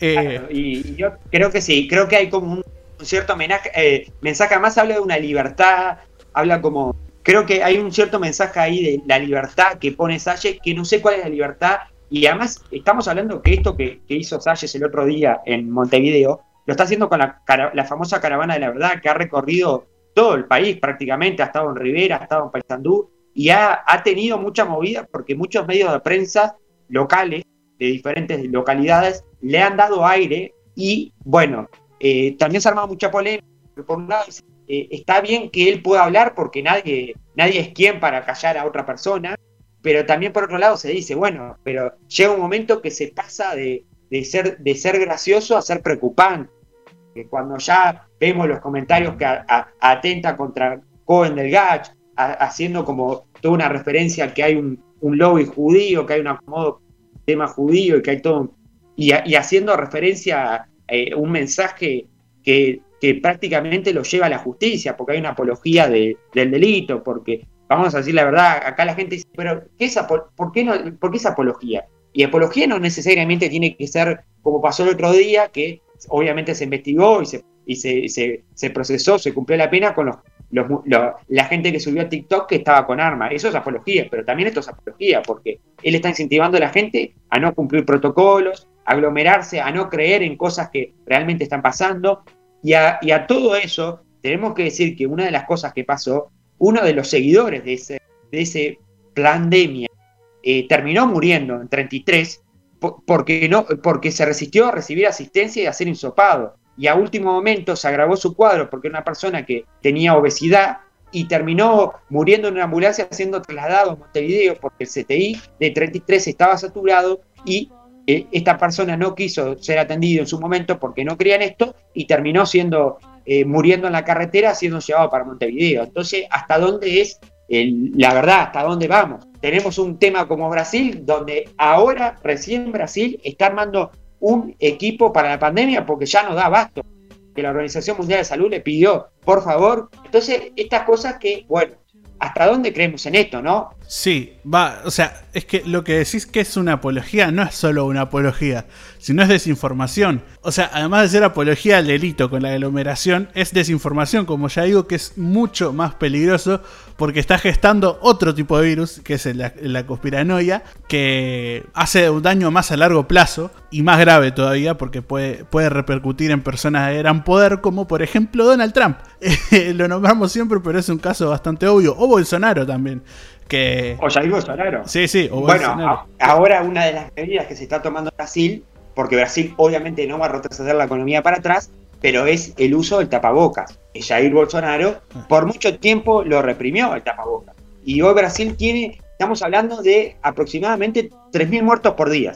Eh, y, yo creo que sí, creo que hay como un, cierto homenaje, eh, mensaje, más habla de una libertad, habla como, creo que hay un cierto mensaje ahí de la libertad que pone Salles, que no sé cuál es la libertad, y además estamos hablando que esto que, hizo Salles el otro día en Montevideo, lo está haciendo con la, la famosa caravana de la verdad, que ha recorrido todo el país prácticamente, ha estado en Rivera, ha estado en Paysandú, y ha, ha tenido mucha movida porque muchos medios de prensa locales de diferentes localidades le han dado aire y bueno, eh, también se ha armado mucha polémica. Por un lado, eh, está bien que él pueda hablar porque nadie, nadie es quien para callar a otra persona, pero también por otro lado se dice, bueno, pero llega un momento que se pasa de, ser, de ser gracioso a ser preocupante. Cuando ya vemos los comentarios que atenta contra Cohen del Gach, haciendo como toda una referencia a que hay un, un lobby judío, que hay un acomodo tema judío y que hay todo. Y, haciendo referencia a eh, un mensaje que, prácticamente lo lleva a la justicia, porque hay una apología del delito, porque vamos a decir la verdad, acá la gente dice, pero ¿qué es por, qué no, ¿por qué apología? Y apología no necesariamente tiene que ser como pasó el otro día, que obviamente se investigó y se, y se, se procesó, se cumplió la pena con los la gente que subió a TikTok que estaba con armas. Eso es apología, pero también esto es apología, porque él está incentivando a la gente a no cumplir protocolos, a aglomerarse, a no creer en cosas que realmente están pasando. Y a, todo eso tenemos que decir que una de las cosas que pasó, uno de los seguidores de ese, de ese pandemia eh, terminó muriendo en 33 porque, no, porque se resistió a recibir asistencia y a ser insopado y a último momento se agravó su cuadro porque era una persona que tenía obesidad y terminó muriendo en una ambulancia siendo trasladado a Montevideo porque el CTI de 33 estaba saturado y eh, esta persona no quiso ser atendido en su momento porque no creían esto y terminó siendo eh, muriendo en la carretera siendo llevado para Montevideo. Entonces, ¿hasta dónde es la verdad? ¿Hasta dónde vamos? Tenemos un tema como Brasil donde ahora recién Brasil está armando un equipo para la pandemia porque ya no da abasto. Que la Organización Mundial de Salud le pidió, por favor. Entonces, estas cosas que, bueno, ¿hasta dónde creemos en esto, no? Sí, va, o sea, es que lo que decís que es una apología no es solo una apología, sino es desinformación. O sea, además de ser apología al delito con la aglomeración, es desinformación, como ya digo, que es mucho más peligroso porque está gestando otro tipo de virus, que es la, la conspiranoia, que hace un daño más a largo plazo y más grave todavía porque puede, puede repercutir en personas de gran poder, como por ejemplo Donald Trump. Lo nombramos siempre, pero es un caso bastante obvio. O Bolsonaro también. Que... O Jair Bolsonaro. Sí, sí. O bueno, ahora una de las medidas que se está tomando Brasil, porque Brasil obviamente no va a retroceder la economía para atrás, pero es el uso del tapabocas. Jair Bolsonaro ah. por mucho tiempo lo reprimió el tapabocas. Y hoy Brasil tiene, estamos hablando de aproximadamente 3.000 muertos por día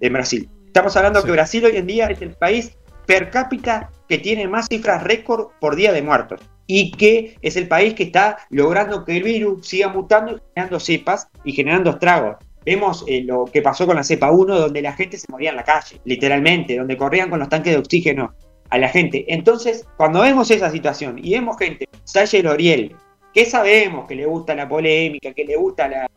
en Brasil. Estamos hablando que Brasil hoy en día es el país per cápita que tiene más cifras récord por día de muertos y que es el país que está logrando que el virus siga mutando y generando cepas y generando estragos. Vemos eh, lo que pasó con la cepa 1, donde la gente se moría en la calle, literalmente, donde corrían con los tanques de oxígeno a la gente. Entonces, cuando vemos esa situación y vemos gente, Sayer Oriel, que sabemos que le gusta la polémica, que le gusta la...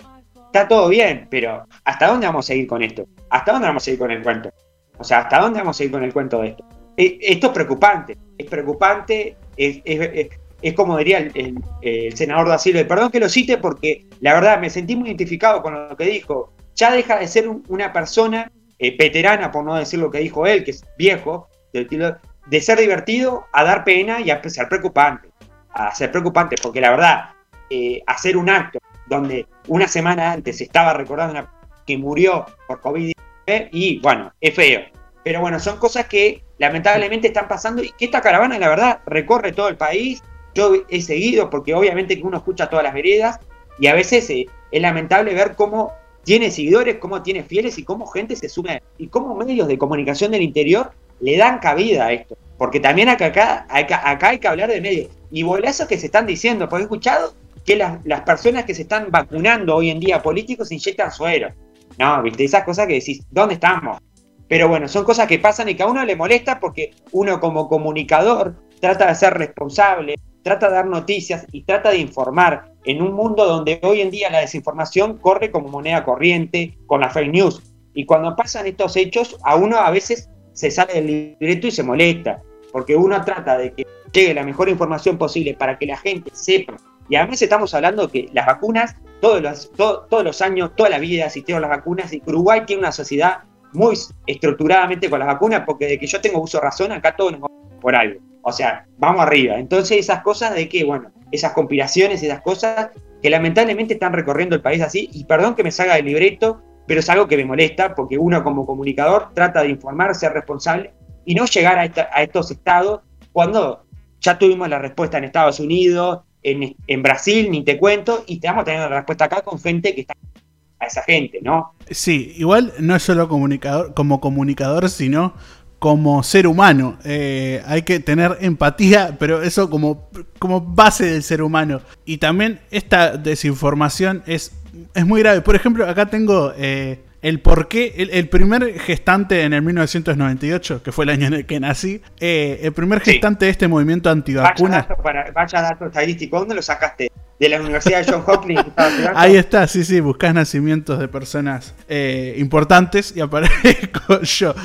Está todo bien, pero ¿hasta dónde vamos a seguir con esto? ¿Hasta dónde vamos a ir con el cuento? O sea, ¿hasta dónde vamos a ir con el cuento de esto? Eh, esto es preocupante, es preocupante, es, como diría el, senador da Silva, perdón que lo cite porque la verdad me sentí muy identificado con lo que dijo, ya deja de ser una persona eh, veterana, por no decir lo que dijo él, que es viejo, de, ser divertido a dar pena y a ser preocupante, a ser preocupante, porque la verdad, eh, hacer un acto donde una semana antes estaba recordando una que murió por COVID y bueno, es feo. Pero bueno, son cosas que lamentablemente están pasando y que esta caravana, la verdad, recorre todo el país. Yo he seguido porque obviamente que uno escucha todas las veredas y a veces eh, es lamentable ver cómo tiene seguidores, cómo tiene fieles y cómo gente se sube y cómo medios de comunicación del interior le dan cabida a esto. porque también acá, acá, acá, hay que hablar de medio. Y bolazos que se están diciendo, porque he escuchado que las, las, personas que se están vacunando hoy en día, políticos, inyectan suero. No, viste, esas cosas que decís, ¿dónde estamos? Pero bueno, son cosas que pasan y que a uno le molesta porque uno como comunicador trata de ser responsable, trata de dar noticias y trata de informar en un mundo donde hoy en día la desinformación corre como moneda corriente, con la fake news. Y cuando pasan estos hechos, a uno a veces se sale del libreto y se molesta, porque uno trata de que llegue la mejor información posible para que la gente sepa. Y además estamos hablando que las vacunas, todos los, todos los años, toda la vida existieron las vacunas y Uruguay tiene una sociedad muy estructuradamente con las vacunas, porque de que yo tengo uso razón, acá todos nos vamos por algo. O sea, vamos arriba. Entonces esas cosas de que, bueno, esas conspiraciones, esas cosas que lamentablemente están recorriendo el país así, y perdón que me salga del libreto, pero es algo que me molesta porque uno como comunicador trata de informar, ser responsable y no llegar a, estos estados cuando ya tuvimos la respuesta en Estados Unidos, en, en Brasil, ni te cuento, y te vamos a tener la respuesta acá con gente que está a esa gente, ¿no? Sí, igual no es solo comunicador, como comunicador, sino como ser humano. Eh, hay que tener empatía, pero eso como, como base del ser humano. Y también esta desinformación es, es muy grave. Por ejemplo, acá tengo eh, el por qué, el, primer gestante en el 1998, que fue el año en el que nací, eh, el primer gestante de este movimiento antivacuna. Vaya vaya dato estadístico, ¿dónde lo sacaste? De la Universidad de John Hopkins. Ahí está, sí, sí, buscas nacimientos de personas eh, importantes y aparezco yo.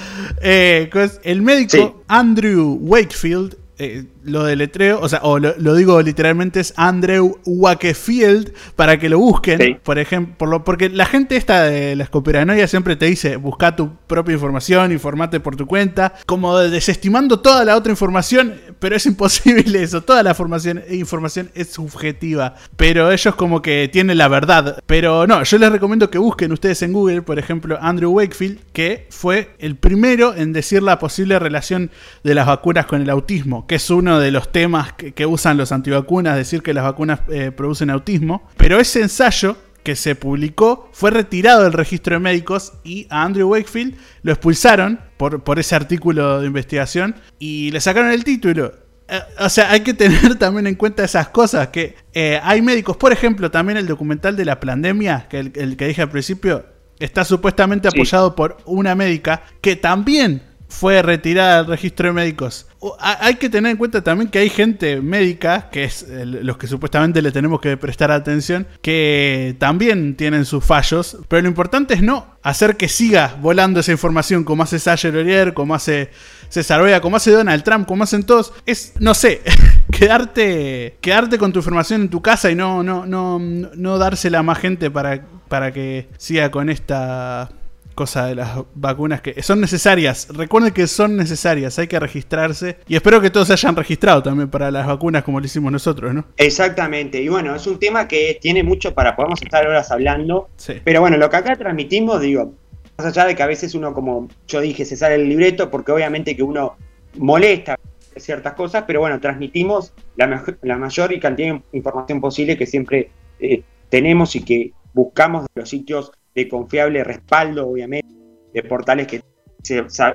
Eh, el médico Andrew Wakefield eh, lo deletreo, o sea, o lo, digo literalmente es Andrew Wakefield para que lo busquen, por ejemplo, porque la gente esta de la escoperanoia siempre te dice, busca tu propia información, informate por tu cuenta, como desestimando toda la otra información, pero es imposible eso, toda la información, información es subjetiva, pero ellos como que tienen la verdad, pero no, yo les recomiendo que busquen ustedes en Google, por ejemplo, Andrew Wakefield, que fue el primero en decir la posible relación de las vacunas con el autismo, que es uno de los temas que, usan los antivacunas, decir que las vacunas eh, producen autismo. Pero ese ensayo que se publicó fue retirado del registro de médicos y a Andrew Wakefield lo expulsaron por, por ese artículo de investigación y le sacaron el título. Eh, o sea, hay que tener también en cuenta esas cosas, que eh, hay médicos, por ejemplo, también el documental de la pandemia, que el, que dije al principio, está supuestamente apoyado por una médica que también fue retirada del registro de médicos. Hay que tener en cuenta también que hay gente médica, que es los que supuestamente le tenemos que prestar atención, que también tienen sus fallos, pero lo importante es no hacer que siga volando esa información como hace Sayer Orier, como hace César Oya, como hace Donald Trump, como hacen todos. Es, no sé, quedarte, quedarte con tu información en tu casa y no, no, no, no dársela a más gente para, para que siga con esta cosa de las vacunas que son necesarias. Recuerden que son necesarias, hay que registrarse. Y espero que todos se hayan registrado también para las vacunas como lo hicimos nosotros, ¿no? Exactamente. Y bueno, es un tema que tiene mucho para podemos estar horas hablando. Pero bueno, lo que acá transmitimos, digo, más allá de que a veces uno, como yo dije, se sale el libreto, porque obviamente que uno molesta ciertas cosas, pero bueno, transmitimos la, la mayor y cantidad de información posible que siempre eh, tenemos y que buscamos de los sitios de confiable respaldo, obviamente, de portales que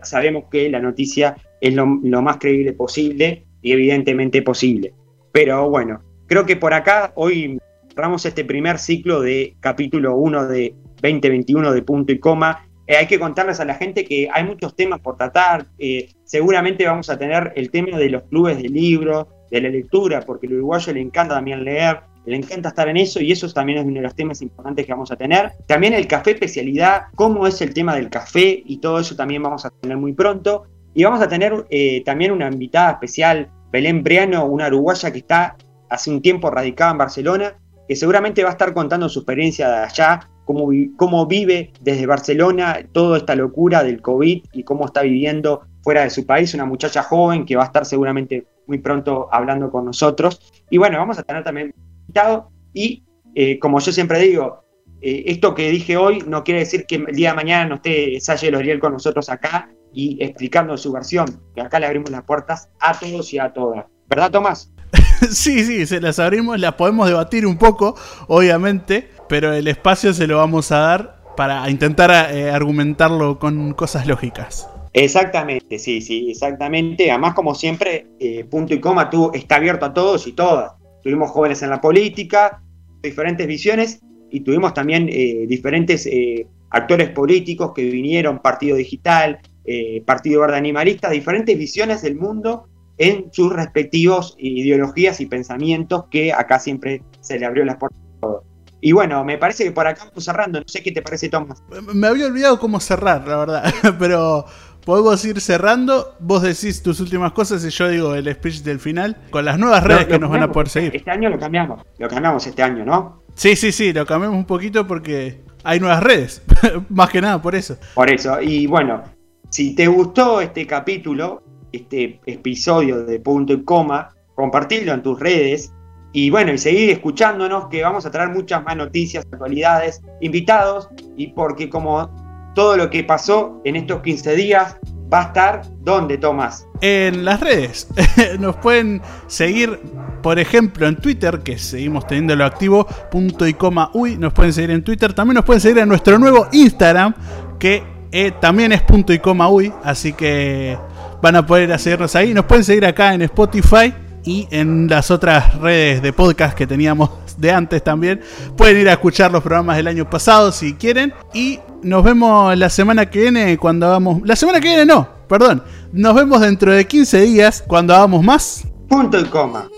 sabemos que la noticia es lo, más creíble posible y evidentemente posible. Pero bueno, creo que por acá hoy cerramos este primer ciclo de capítulo 1 de 2021 de punto y coma. Eh, hay que contarles a la gente que hay muchos temas por tratar. Eh, seguramente vamos a tener el tema de los clubes de libros, de la lectura, porque al uruguayo le encanta también leer le encanta estar en eso y eso también es uno de los temas importantes que vamos a tener. También el café especialidad, cómo es el tema del café y todo eso también vamos a tener muy pronto. Y vamos a tener eh, también una invitada especial, Belén Briano, una uruguaya que está hace un tiempo radicada en Barcelona, que seguramente va a estar contando su experiencia de allá, cómo, cómo vive desde Barcelona toda esta locura del COVID y cómo está viviendo fuera de su país, una muchacha joven que va a estar seguramente muy pronto hablando con nosotros. Y bueno, vamos a tener también y eh, como yo siempre digo, eh, esto que dije hoy no quiere decir que el día de mañana no esté Salle Loriel con nosotros acá y explicando su versión, que acá le abrimos las puertas a todos y a todas. ¿Verdad, Tomás? sí, sí, se las abrimos, las podemos debatir un poco, obviamente, pero el espacio se lo vamos a dar para intentar eh, argumentarlo con cosas lógicas. Exactamente, sí, sí, exactamente. Además, como siempre, eh, punto y coma tú está abierto a todos y todas. Tuvimos jóvenes en la política, diferentes visiones y tuvimos también eh, diferentes eh, actores políticos que vinieron, Partido Digital, Partido Verde Animalista, diferentes visiones del mundo en sus respectivos ideologías y pensamientos que acá siempre se le abrió las puertas a todos. Y bueno, me parece que por acá vamos cerrando. No sé qué te parece, Tomás. Me había olvidado cómo cerrar, la verdad. Pero podemos ir cerrando. Vos decís tus últimas cosas y yo digo el speech del final. Con las nuevas redes que nos van a poder seguir. Este año lo cambiamos. Lo cambiamos este año, ¿no? Sí, sí, sí. Lo cambiamos un poquito porque hay nuevas redes. Más que nada por eso. Por eso. Y bueno, si te gustó este capítulo, este episodio de punto y coma, compartirlo en tus redes y bueno, y seguir escuchándonos que vamos a traer muchas más noticias, actualidades, invitados y porque como todo lo que pasó en estos 15 días va a estar ¿dónde, Tomás? En las redes. Nos pueden seguir, por ejemplo, en Twitter, que seguimos teniéndolo activo, punto y coma uy. Nos pueden seguir en Twitter. También nos pueden seguir en nuestro nuevo Instagram, que eh, también es punto y coma uy. Así que van a poder seguirnos ahí. Nos pueden seguir acá en Spotify y en las otras redes de podcast que teníamos de antes también. Pueden ir a escuchar los programas del año pasado si quieren. Y nos vemos la semana que viene cuando hagamos... La semana que viene no, perdón. Nos vemos dentro de 15 días cuando hagamos más. Punto y coma.